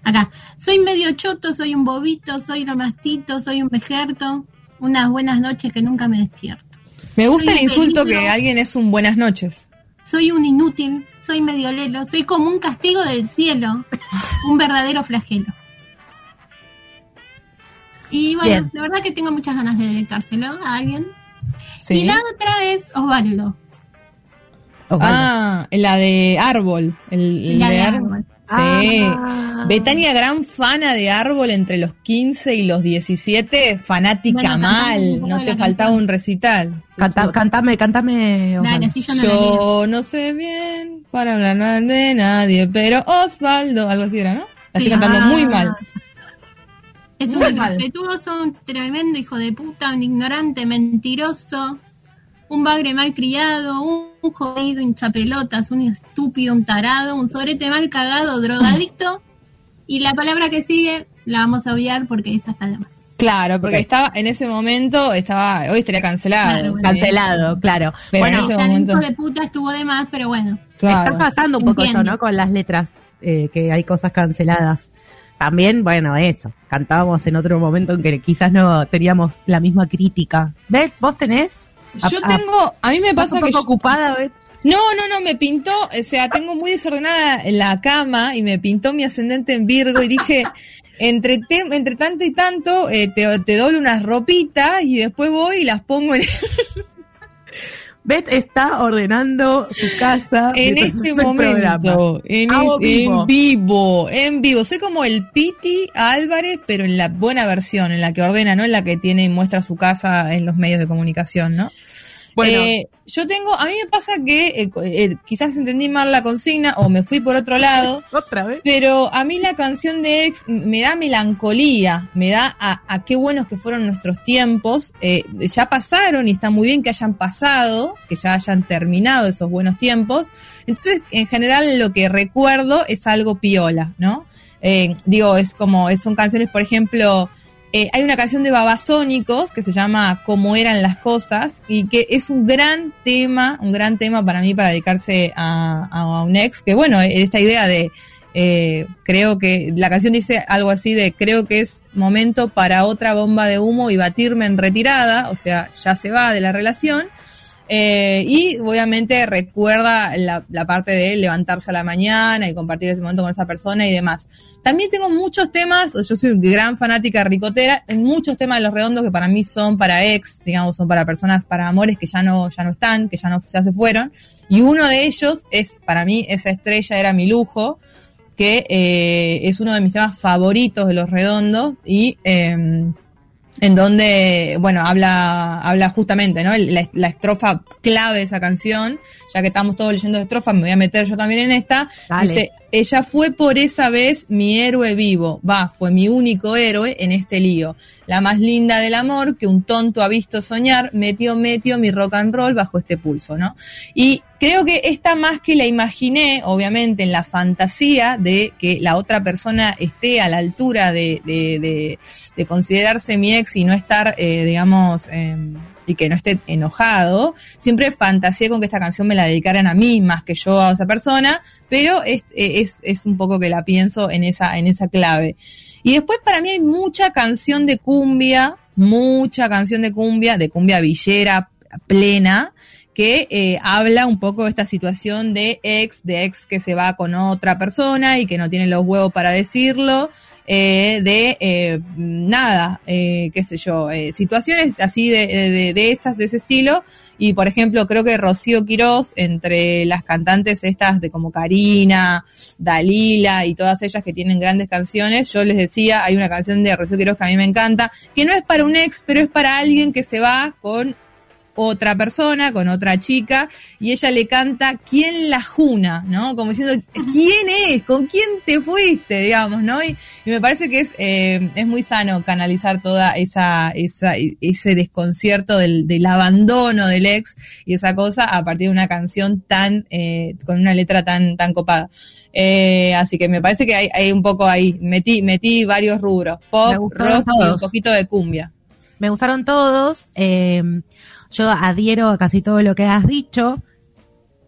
Acá. Soy medio choto, soy un bobito, soy lo mastito, soy un vejerto. Unas buenas noches que nunca me despierto. Me gusta Soy el insulto que alguien es un buenas noches. Soy un inútil, soy medio lelo, soy como un castigo del cielo, un verdadero flagelo. Y bueno, Bien. la verdad que tengo muchas ganas de dedicárselo a alguien. Sí. Y la otra es Osvaldo. Osvaldo. Ah, la de Árbol. El, el La de Árbol. Sí. Ah. Betania, gran fana de Árbol entre los 15 y los 17, fanática Bueno, un mal. No te faltaba canción. un recital. Sí, Canta- sí. Cantame, cantame. Dale, yo no. Yo no sé bien para hablar mal de nadie, pero Osvaldo, algo así era, ¿no? La estoy Sí. cantando Ah. muy mal. Es un Muy mal. irrespetuoso, un tremendo hijo de puta, un ignorante, mentiroso, un bagre mal criado, un, un jodido, hinchapelotas, un estúpido, un tarado, un sobrete mal cagado, drogadicto. Y la palabra que sigue la vamos a obviar porque esa está de más. Claro, porque estaba en ese momento, estaba, hoy estaría cancelado. Claro, ¿sí? Cancelado, claro. Pero bueno, en ese momento. de puta estuvo de más, pero bueno. Claro. está pasando un poco eso. ¿no? Con las letras, eh, que hay cosas canceladas. También, bueno, eso. Cantábamos en otro momento en que quizás no teníamos la misma crítica. ¿Ves? ¿Vos tenés? Yo A- a- tengo, a mí me ¿Estás pasa un que poco yo- ocupada, Bet? No, no, no, me pintó, o sea, tengo muy desordenada la cama y me pintó mi ascendente en Virgo y dije, entre, te- entre tanto y tanto, eh, te, te doy unas ropitas y después voy y las pongo en, Bet está ordenando su casa en este momento, en, es- vivo. en vivo, en vivo. Soy como el Piti Álvarez, pero en la buena versión, en la que ordena, no en la que tiene y muestra su casa en los medios de comunicación, ¿no? Bueno. Eh, yo tengo, a mí me pasa que eh, eh, quizás entendí mal la consigna o me fui por otro lado, ¿Otra vez? pero a mí la canción de ex me da melancolía, me da a, a qué buenos que fueron nuestros tiempos. Eh, ya pasaron y está muy bien que hayan pasado, que ya hayan terminado esos buenos tiempos. Entonces, en general, lo que recuerdo es algo piola, ¿no? Eh, digo, es como, son canciones, por ejemplo, eh, hay una canción de Babasónicos que se llama Cómo eran las cosas y que es un gran tema, un gran tema para mí para dedicarse a, a un ex, que bueno, esta idea de, eh, creo que la canción dice algo así de, creo que es momento para otra bomba de humo y batirme en retirada, o sea, ya se va de la relación. Eh, y obviamente recuerda la, parte de levantarse a la mañana y compartir ese momento con esa persona y demás. También tengo muchos temas, yo soy gran fanática ricotera, muchos temas de los redondos que para mí son para ex, digamos, son para personas, para amores que ya no, ya no están, que ya no, se fueron. Y uno de ellos es, para mí, esa estrella era mi lujo, que eh, es uno de mis temas favoritos de los redondos y eh, en donde, bueno, habla, habla justamente, ¿no? El- La, la estrofa clave de esa canción, ya que estamos todos leyendo estrofas, me voy a meter yo también en esta. Dale. Dice, ella fue por esa vez mi héroe vivo, va, fue mi único héroe en este lío. La más linda del amor que un tonto ha visto soñar, metió, metió mi rock and roll bajo este pulso, ¿no? Y creo que esta más que la imaginé, obviamente, en la fantasía de que la otra persona esté a la altura de, de, de, de considerarse mi ex y no estar, eh, digamos, eh, y que no esté enojado, siempre fantaseé con que esta canción me la dedicaran a mí más que yo a esa persona, pero es, es, es un poco que la pienso en esa, en esa clave. Y después para mí hay mucha canción de cumbia, mucha canción de cumbia, de cumbia villera plena, que eh, habla un poco de esta situación de ex, de ex que se va con otra persona y que no tiene los huevos para decirlo, eh, de eh, nada, eh, qué sé yo, eh, situaciones así de, de, de estas, de ese estilo. Y por ejemplo, creo que Rocío Quirós, entre las cantantes estas de como Karina, Dalila y todas ellas que tienen grandes canciones, yo les decía, hay una canción de Rocío Quirós que a mí me encanta, que no es para un ex, pero es para alguien que se va con otra persona, con otra chica, y ella le canta ¿Quién la juna? ¿no? Como diciendo, ¿quién es? ¿Con quién te fuiste? digamos, ¿no? Y, y me parece que es, eh, es muy sano canalizar toda esa, esa ese desconcierto del, del, abandono del ex y esa cosa a partir de una canción tan, eh, con una letra tan, tan copada. Eh, así que me parece que hay, hay un poco ahí, metí, metí varios rubros, pop, rock todos. y un poquito de cumbia. Me gustaron todos. Eh, yo adhiero a casi todo lo que has dicho.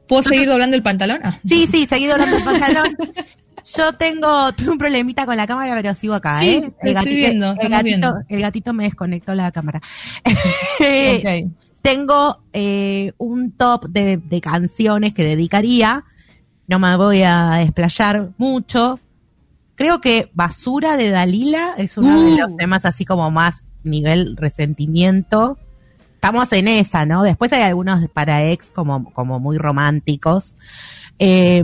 ¿Puedo seguir doblando el pantalón? Ah. Sí, sí, seguí doblando el pantalón. Yo tengo, tuve un problemita con la cámara, pero sigo acá, sí, ¿eh? El gatito, viendo, el, gatito, viendo. el gatito me desconectó la cámara. okay. Tengo eh, un top de, de, canciones que dedicaría. No me voy a desplayar mucho. Creo que Basura de Dalila es uno uh. de los temas así como más nivel resentimiento estamos en esa, ¿no? Después hay algunos para ex como, como muy románticos. Eh,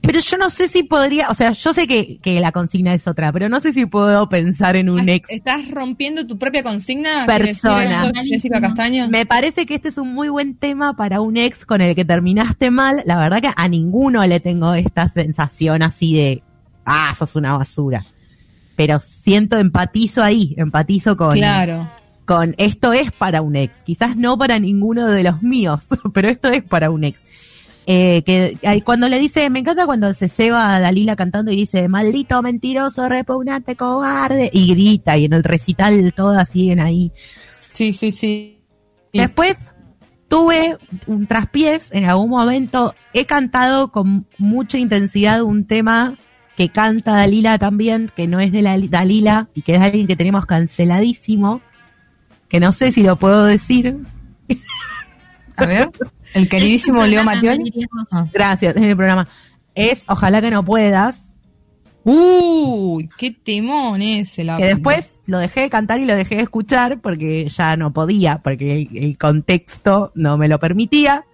pero yo no sé si podría, o sea, yo sé que, que, la consigna es otra, pero no sé si puedo pensar en un ex. ¿Estás rompiendo tu propia consigna? Persona. Castaño? Me parece que este es un muy buen tema para un ex con el que terminaste mal. La verdad que a ninguno le tengo esta sensación así de, ah, sos una basura. Pero siento, empatizo ahí, empatizo con, claro con esto es para un ex, quizás no para ninguno de los míos, pero esto es para un ex. Eh, que cuando le dice, me encanta cuando se ceba a Dalila cantando y dice, maldito, mentiroso, repugnante, cobarde, y grita, y en el recital todas siguen ahí. Sí, sí, sí. Después tuve un traspiés, en algún momento he cantado con mucha intensidad un tema que canta Dalila también, que no es de la Dalila y que es alguien que tenemos canceladísimo, que no sé si lo puedo decir. A ver, el queridísimo Leo Mattioli. Ah. Gracias, es mi programa. Es Ojalá que no puedas. Uy, qué temón ese. La que después lo dejé de cantar y lo dejé de escuchar porque ya no podía, porque el, el contexto no me lo permitía.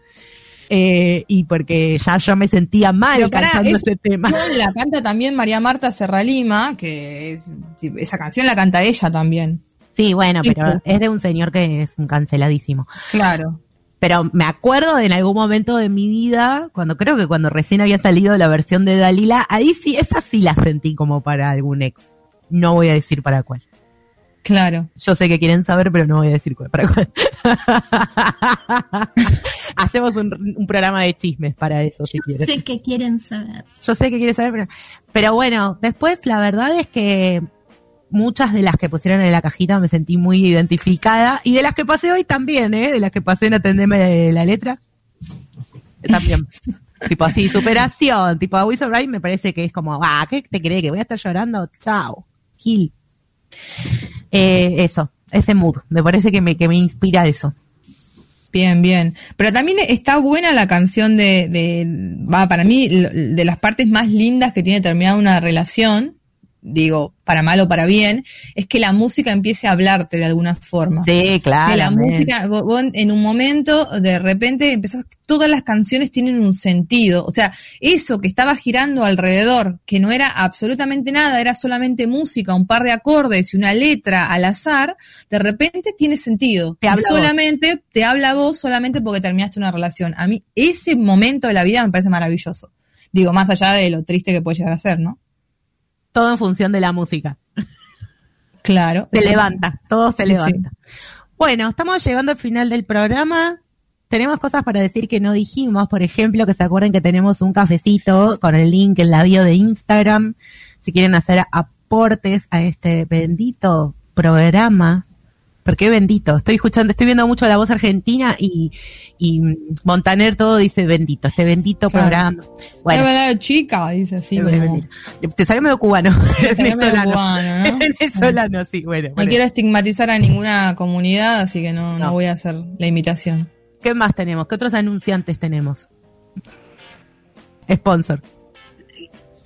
Eh, y porque ya yo me sentía mal Pero cantando para, ese tema. La canta también María Marta Serralima, que es, esa canción la canta ella también. Sí, bueno, pero es de un señor que es un canceladísimo. Claro. Pero me acuerdo de en algún momento de mi vida, cuando creo que cuando recién había salido la versión de Dalila, ahí sí, esa sí la sentí como para algún ex. No voy a decir para cuál. Claro. Yo sé que quieren saber, pero no voy a decir cuál, para cuál. Hacemos un, un, programa de chismes para eso, si Yo quieres. sé que quieren saber. Yo sé que quieren saber, pero, pero bueno, después la verdad es que muchas de las que pusieron en la cajita me sentí muy identificada y de las que pasé hoy también, ¿eh? De las que pasé en atenderme la letra. También. tipo así, superación, tipo a Wizard Right me parece que es como, ah, ¿qué te cree que voy a estar llorando? Chao. Gil. Eh, eso, ese mood, me parece que me, que me inspira eso. Bien, bien. Pero también está buena la canción de, de va, para mí, de las partes más lindas que tiene terminada una relación, digo, para mal o para bien, es que la música empiece a hablarte de alguna forma. Sí, claro. Que la música, vos, vos en un momento, de repente, empezás, todas las canciones tienen un sentido. O sea, eso que estaba girando alrededor, que no era absolutamente nada, era solamente música, un par de acordes y una letra al azar, de repente tiene sentido. Te habla solamente, vos. te habla vos solamente porque terminaste una relación. A mí, ese momento de la vida me parece maravilloso. Digo, más allá de lo triste que puede llegar a ser, ¿no? Todo en función de la música. Claro. Se levanta, todo se sí, levanta. Sí. Bueno, estamos llegando al final del programa. Tenemos cosas para decir que no dijimos, por ejemplo, que se acuerden que tenemos un cafecito con el link en la bio de Instagram. Si quieren hacer aportes a este bendito programa Porque bendito. Estoy escuchando, estoy viendo mucho la voz argentina y, y Montaner todo dice bendito, este bendito Claro. programa. Bueno, Bueno, chica, dice así. Bueno, como- te salió medio cubano. Te salió medio Venezolano. cubano, ¿no? Venezolano, sí, bueno. No bueno. quiero estigmatizar a ninguna comunidad, así que no, no. No. voy a hacer la imitación. ¿Qué más tenemos? ¿Qué otros anunciantes tenemos? Sponsor.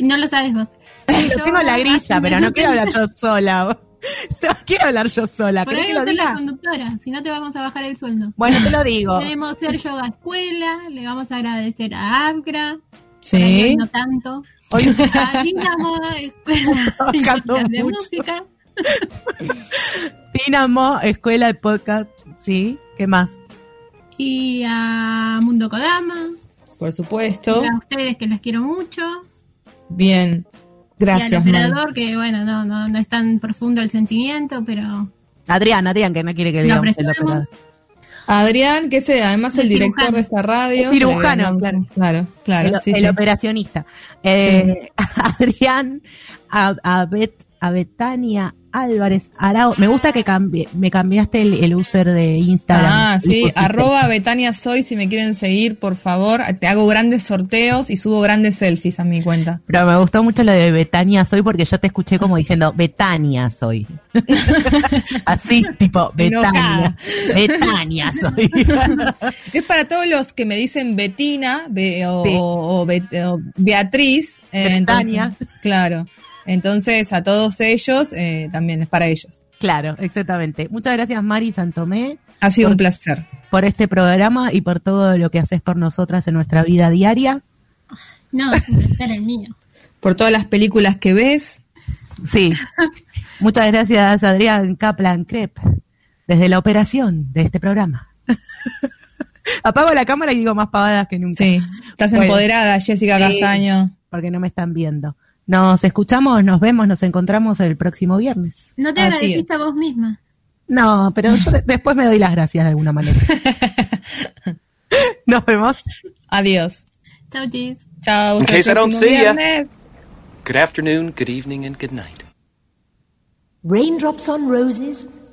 No lo sabes vos. Sí, Yo- tengo en la grilla, pero no quiero hablar yo sola. No quiero hablar yo sola. Por ¿Querés ahí sos la conductora, si no te vamos a bajar el sueldo. Bueno, te lo digo. Tenemos Ser Yoga Escuela, le vamos a agradecer a Abgra, Sí. no tanto, Hoy a Dinamo Escuela de mucho. Música, Dinamo, Escuela de Podcast, sí. ¿Qué más? y a Mundo Kodama, Por supuesto. y a ustedes que las quiero mucho, Bien. Y Gracias, al Mari. operador que bueno, no, no, no es tan profundo el sentimiento, pero Adrián, Adrián, que no quiere que digamos el operador. Adrián, que sea además el El director cirujano. de esta radio. El cirujano, claro. Claro, claro. el, sí, el sí. operacionista. Eh, Adrián, a, a, Bet- a Betania Álvarez Arao. Me gusta que cambie, me cambiaste el, el user de Instagram. Ah, sí, arroba Betania Soy, si me quieren seguir, por favor. Te hago grandes sorteos y subo grandes selfies a mi cuenta. Pero me gustó mucho lo de Betania soy porque yo te escuché como diciendo Betania soy. Así, tipo, Betania. Betania soy. Es para todos los que me dicen Betina Be- o, Sí. o Bet- o Beatriz. eh, Betania. entonces- claro. Entonces, a todos ellos, eh, también es para ellos. claro, exactamente. Muchas gracias, Mari Santomé, Ha sido Por- un placer. por este programa y por todo lo que haces por nosotras en nuestra vida diaria. no, es un placer el mío. Por todas las películas que ves. Sí. Muchas gracias, Adrián Kaplan Crep, desde la operación de este programa. Apago la cámara y digo más pavadas que nunca. Sí, estás Bueno. empoderada, Jessica Sí. Castaño. Porque no me están viendo. Nos escuchamos, nos vemos, nos encontramos el próximo viernes. No te Así agradeciste a vos misma. No, pero yo de- después me doy las gracias de alguna manera. Nos vemos. Adiós. Chau, chis. Chao. In case I don't próximo see ya. Good afternoon, good evening, and good night. Raindrops on roses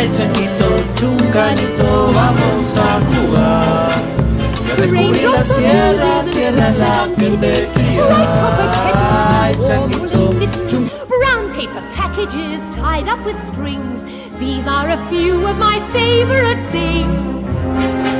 Ay, changuito, chunganito, vamos a jugar. Y a descubrir la sierra, tierra es la que te guía. Ay, changuito, Brown paper packages tied up with strings. These are a few of my favorite things.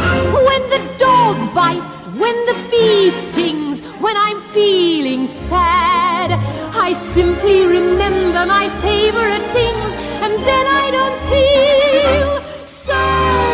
When the dog bites, when the bee stings, when I'm feeling sad, I simply remember my favorite things, and then I don't feel so